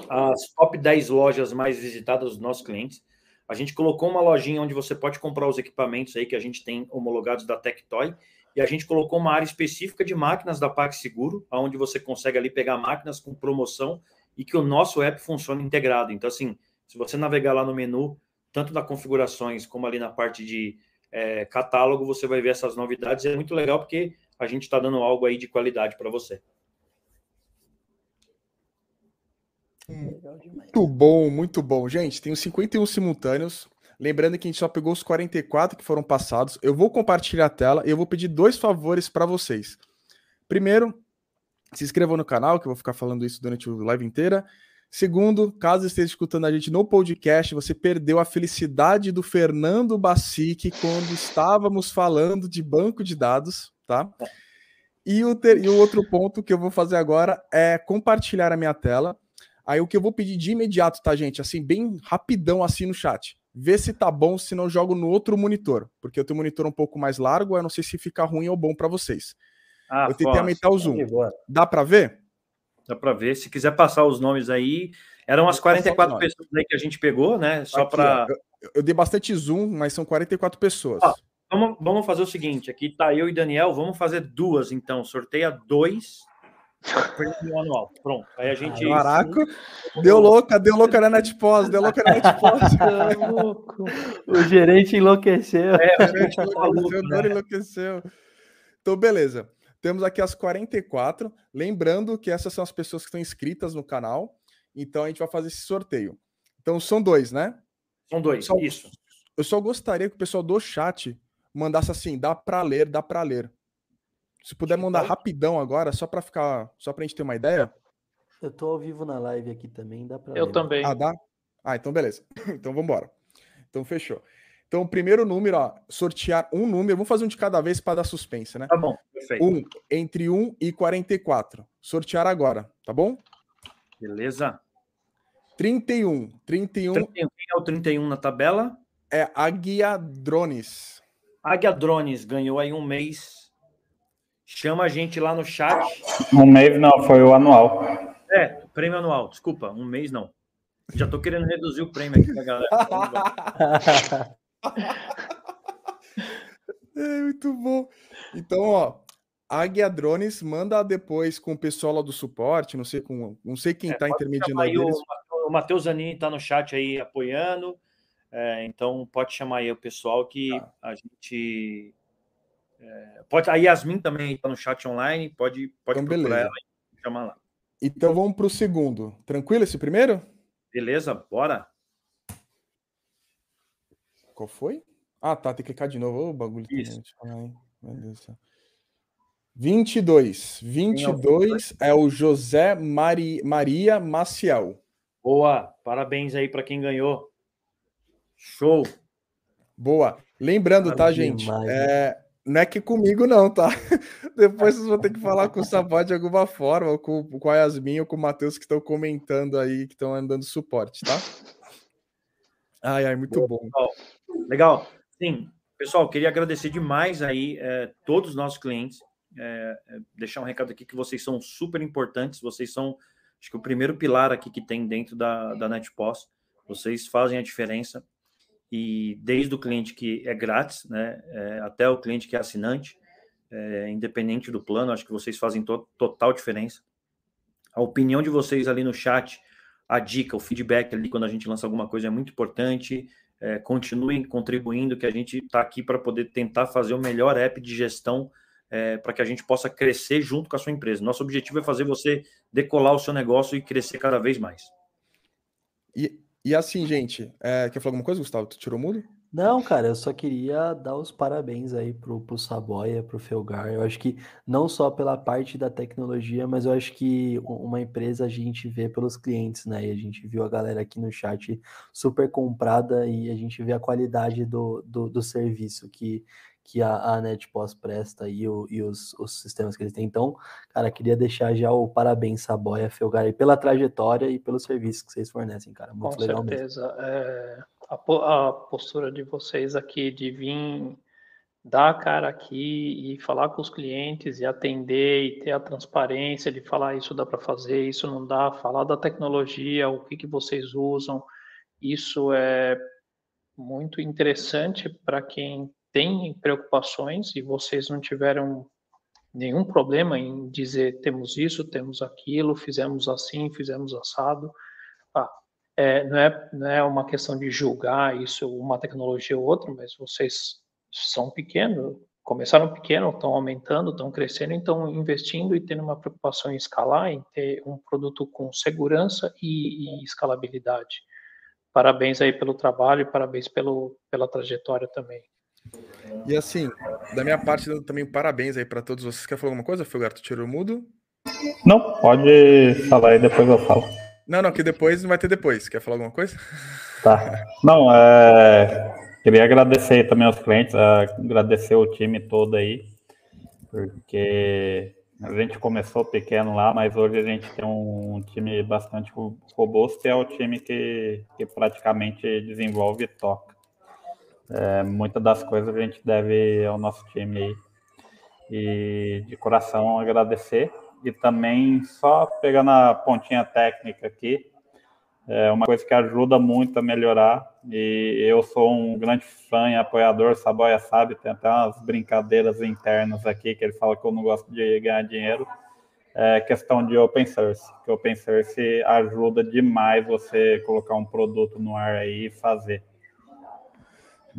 as top 10 lojas mais visitadas dos nossos clientes. A gente colocou uma lojinha onde você pode comprar os equipamentos aí que a gente tem homologados da Tectoy. E a gente colocou uma área específica de máquinas da PagSeguro, onde você consegue ali pegar máquinas com promoção e que o nosso app funciona integrado. Então, assim, se você navegar lá no menu, tanto na configurações como ali na parte de é, catálogo, você vai ver essas novidades. É muito legal porque a gente está dando algo aí de qualidade para você. Muito bom, muito bom. Gente, tem os 51 simultâneos. Lembrando que a gente só pegou os 44 que foram passados. Eu vou compartilhar a tela e eu vou pedir dois favores para vocês. Primeiro, se inscrevam no canal, que eu vou ficar falando isso durante a live inteira. Segundo, caso esteja escutando a gente no podcast, você perdeu a felicidade do Fernando Bacic quando estávamos falando de banco de dados, tá? E o, ter... e o outro ponto que eu vou fazer agora é compartilhar a minha tela. Aí o que eu vou pedir de imediato, tá, gente? Assim, bem rapidão assim no chat. Vê se tá bom, se não jogo no outro monitor. Porque eu tenho um monitor um pouco mais largo, eu não sei se fica ruim ou bom para vocês. Ah, eu tentei aumentar o zoom. Dá para ver? Dá para ver. Se quiser passar os nomes aí, eram as 44 pessoas aí que a gente pegou, né? Só para. Eu, eu, dei bastante zoom, mas são 44 pessoas. Ah, vamos, vamos fazer o seguinte: aqui tá eu e Daniel, vamos fazer duas então. Sorteia dois Prêmio anual. Pronto. Aí a gente. Caraca, deu louca, deu louca na NetPos, deu louca na NetPos. [laughs] o gerente enlouqueceu. É, o [laughs] gerente enlouqueceu, né? enlouqueceu. Então, beleza. Temos aqui as 44. Lembrando que essas são as pessoas que estão inscritas no canal. Então a gente vai fazer esse sorteio. Então são dois, né? São dois, só, isso. Eu só gostaria que o pessoal do chat mandasse assim: dá para ler, dá para ler. Se puder mandar rapidão agora, só para ficar, só para a gente ter uma ideia. Eu tô ao vivo na live aqui também, dá para Eu ler. também. Ah, dá? Ah, então beleza. [laughs] então vamos embora. Então fechou. Então, primeiro número, ó, sortear um número, vamos fazer um de cada vez para dar suspense, né? Tá bom, perfeito. Um, entre 1 e 44. Sortear agora, tá bom? Beleza. 31. 31. 31 quem é o 31 na tabela? É Águia Drones. Águia Drones ganhou aí um mês Chama a gente lá no chat. Um mês não, foi o anual. É, prêmio anual, desculpa, um mês não. Já tô querendo reduzir o prêmio aqui pra galera. [laughs] é muito bom. Então, ó, Águia Drones manda depois com o pessoal lá do suporte, não sei com, não sei quem é, tá intermediando aí. O, o Matheus Zanin tá no chat aí apoiando. É, então pode chamar aí o pessoal que tá. a gente é, pode, a Yasmin também está no chat online, pode, pode então, procurar beleza. ela e chamar lá. Então vamos para o segundo. Tranquilo esse primeiro? Beleza, bora. Qual foi? Ah, tá, tem que clicar de novo. o bagulho Isso. também. Meu Deus do céu. 22. 22 é o José Mari, Maria Maciel. Boa, parabéns aí para quem ganhou. Show. Boa. Lembrando, tá, gente? É, não é que comigo, não, tá? [laughs] Depois vocês vão ter que falar com o Sabá de alguma forma, ou com, com a Yasmin ou com o Matheus que estão comentando aí, que estão andando suporte, tá? Ai, ai, muito bom. Legal. Legal. Sim, pessoal, queria agradecer demais aí é, todos os nossos clientes. É, deixar um recado aqui que vocês são super importantes, vocês são, acho que o primeiro pilar aqui que tem dentro da, da NetPost. Vocês fazem a diferença e desde o cliente que é grátis, né, é, até o cliente que é assinante, é, independente do plano, acho que vocês fazem to total diferença. A opinião de vocês ali no chat, a dica, o feedback ali quando a gente lança alguma coisa é muito importante. É, continuem contribuindo, que a gente está aqui para poder tentar fazer o melhor app de gestão é, para que a gente possa crescer junto com a sua empresa. Nosso objetivo é fazer você decolar o seu negócio e crescer cada vez mais. E, e assim, gente, é, quer falar alguma coisa, Gustavo? Tu tirou mudo? Não, cara, eu só queria dar os parabéns aí pro, pro Saboia, pro Felgar. Eu acho que não só pela parte da tecnologia, mas eu acho que uma empresa a gente vê pelos clientes, né? E a gente viu a galera aqui no chat super comprada e a gente vê a qualidade do, do, do serviço que, que a, a NetPOS presta e, o, e os, os sistemas que eles têm. Então, cara, queria deixar já o parabéns, Saboia, Felgar, pela trajetória e pelo serviço que vocês fornecem, cara. Muito Com legal certeza. mesmo. É, a, a, postura de vocês aqui de vir dar a cara aqui e falar com os clientes e atender e ter a transparência de falar isso dá para fazer, isso não dá, falar da tecnologia, o que, que vocês usam, isso é muito interessante para quem tem preocupações e vocês não tiveram nenhum problema em dizer temos isso, temos aquilo, fizemos assim, fizemos assado. Ah, é, não, é, não é uma questão de julgar isso, uma tecnologia ou outra, mas vocês são pequenos, começaram pequeno, estão aumentando, estão crescendo, estão investindo e tendo uma preocupação em escalar, em ter um produto com segurança e, e escalabilidade. Parabéns aí pelo trabalho parabéns pelo, pela trajetória também. E assim, da minha parte, também parabéns aí para todos vocês. Quer falar alguma coisa, Fulgarto? Tirou o mudo? Não, pode falar aí, depois eu falo. Não, não, que depois não vai ter depois. Quer falar alguma coisa? Tá. Não, é... queria agradecer também aos clientes, agradecer o time todo aí, porque a gente começou pequeno lá, mas hoje a gente tem um time bastante robusto e é o time que, que praticamente desenvolve e toca. É, muitas das coisas a gente deve ao nosso time aí. E de coração agradecer. E também, só pegando a pontinha técnica aqui, é uma coisa que ajuda muito a melhorar. E eu sou um grande fã e apoiador, Saboia sabe, tem até umas brincadeiras internas aqui que ele fala que eu não gosto de ganhar dinheiro. É questão de open source, que open source ajuda demais você colocar um produto no ar aí e fazer.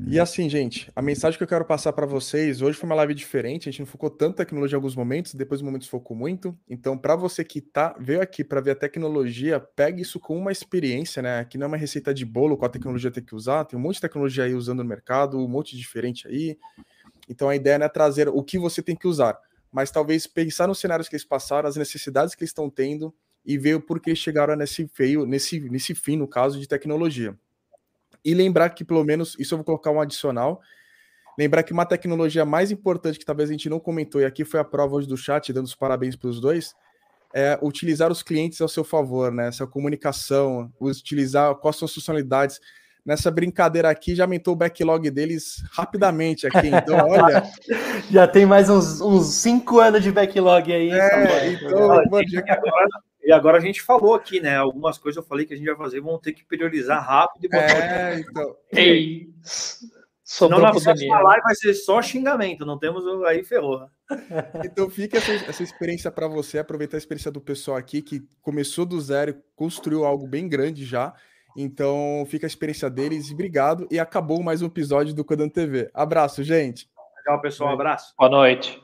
E assim, gente, a mensagem que eu quero passar para vocês hoje foi uma live diferente. A gente não focou tanto tecnologia em alguns momentos, depois momentos focou muito. Então, para você que tá veio aqui para ver a tecnologia, pegue isso com uma experiência, né? Aqui não é uma receita de bolo com a tecnologia tem que usar. Tem um monte de tecnologia aí usando no mercado, um monte diferente aí. Então, a ideia é trazer o que você tem que usar, mas talvez pensar nos cenários que eles passaram, as necessidades que eles estão tendo e ver o porquê chegaram nesse feio, nesse, nesse fim, no caso de tecnologia. E lembrar que, pelo menos, isso eu vou colocar um adicional. Lembrar que uma tecnologia mais importante que talvez a gente não comentou, e aqui foi a prova hoje do chat, dando os parabéns para os dois, é utilizar os clientes ao seu favor, né? Essa comunicação, utilizar quais são as funcionalidades. Nessa brincadeira aqui, já aumentou o backlog deles rapidamente aqui. Então, [laughs] olha. já tem mais uns, uns cinco anos de backlog aí. É, então, mano, já... [laughs] E agora a gente falou aqui, né? Algumas coisas eu falei que a gente vai fazer, vão ter que priorizar rápido e botar. É, então. Ei, Senão na próxima live vai ser só xingamento, não temos aí ferrou. [laughs] Então fica essa, essa experiência para você, aproveitar a experiência do pessoal aqui que começou do zero, construiu algo bem grande já. Então fica a experiência deles, obrigado. E acabou mais um episódio do Codando TV. Abraço, gente. Tchau, pessoal. Um abraço. Boa noite.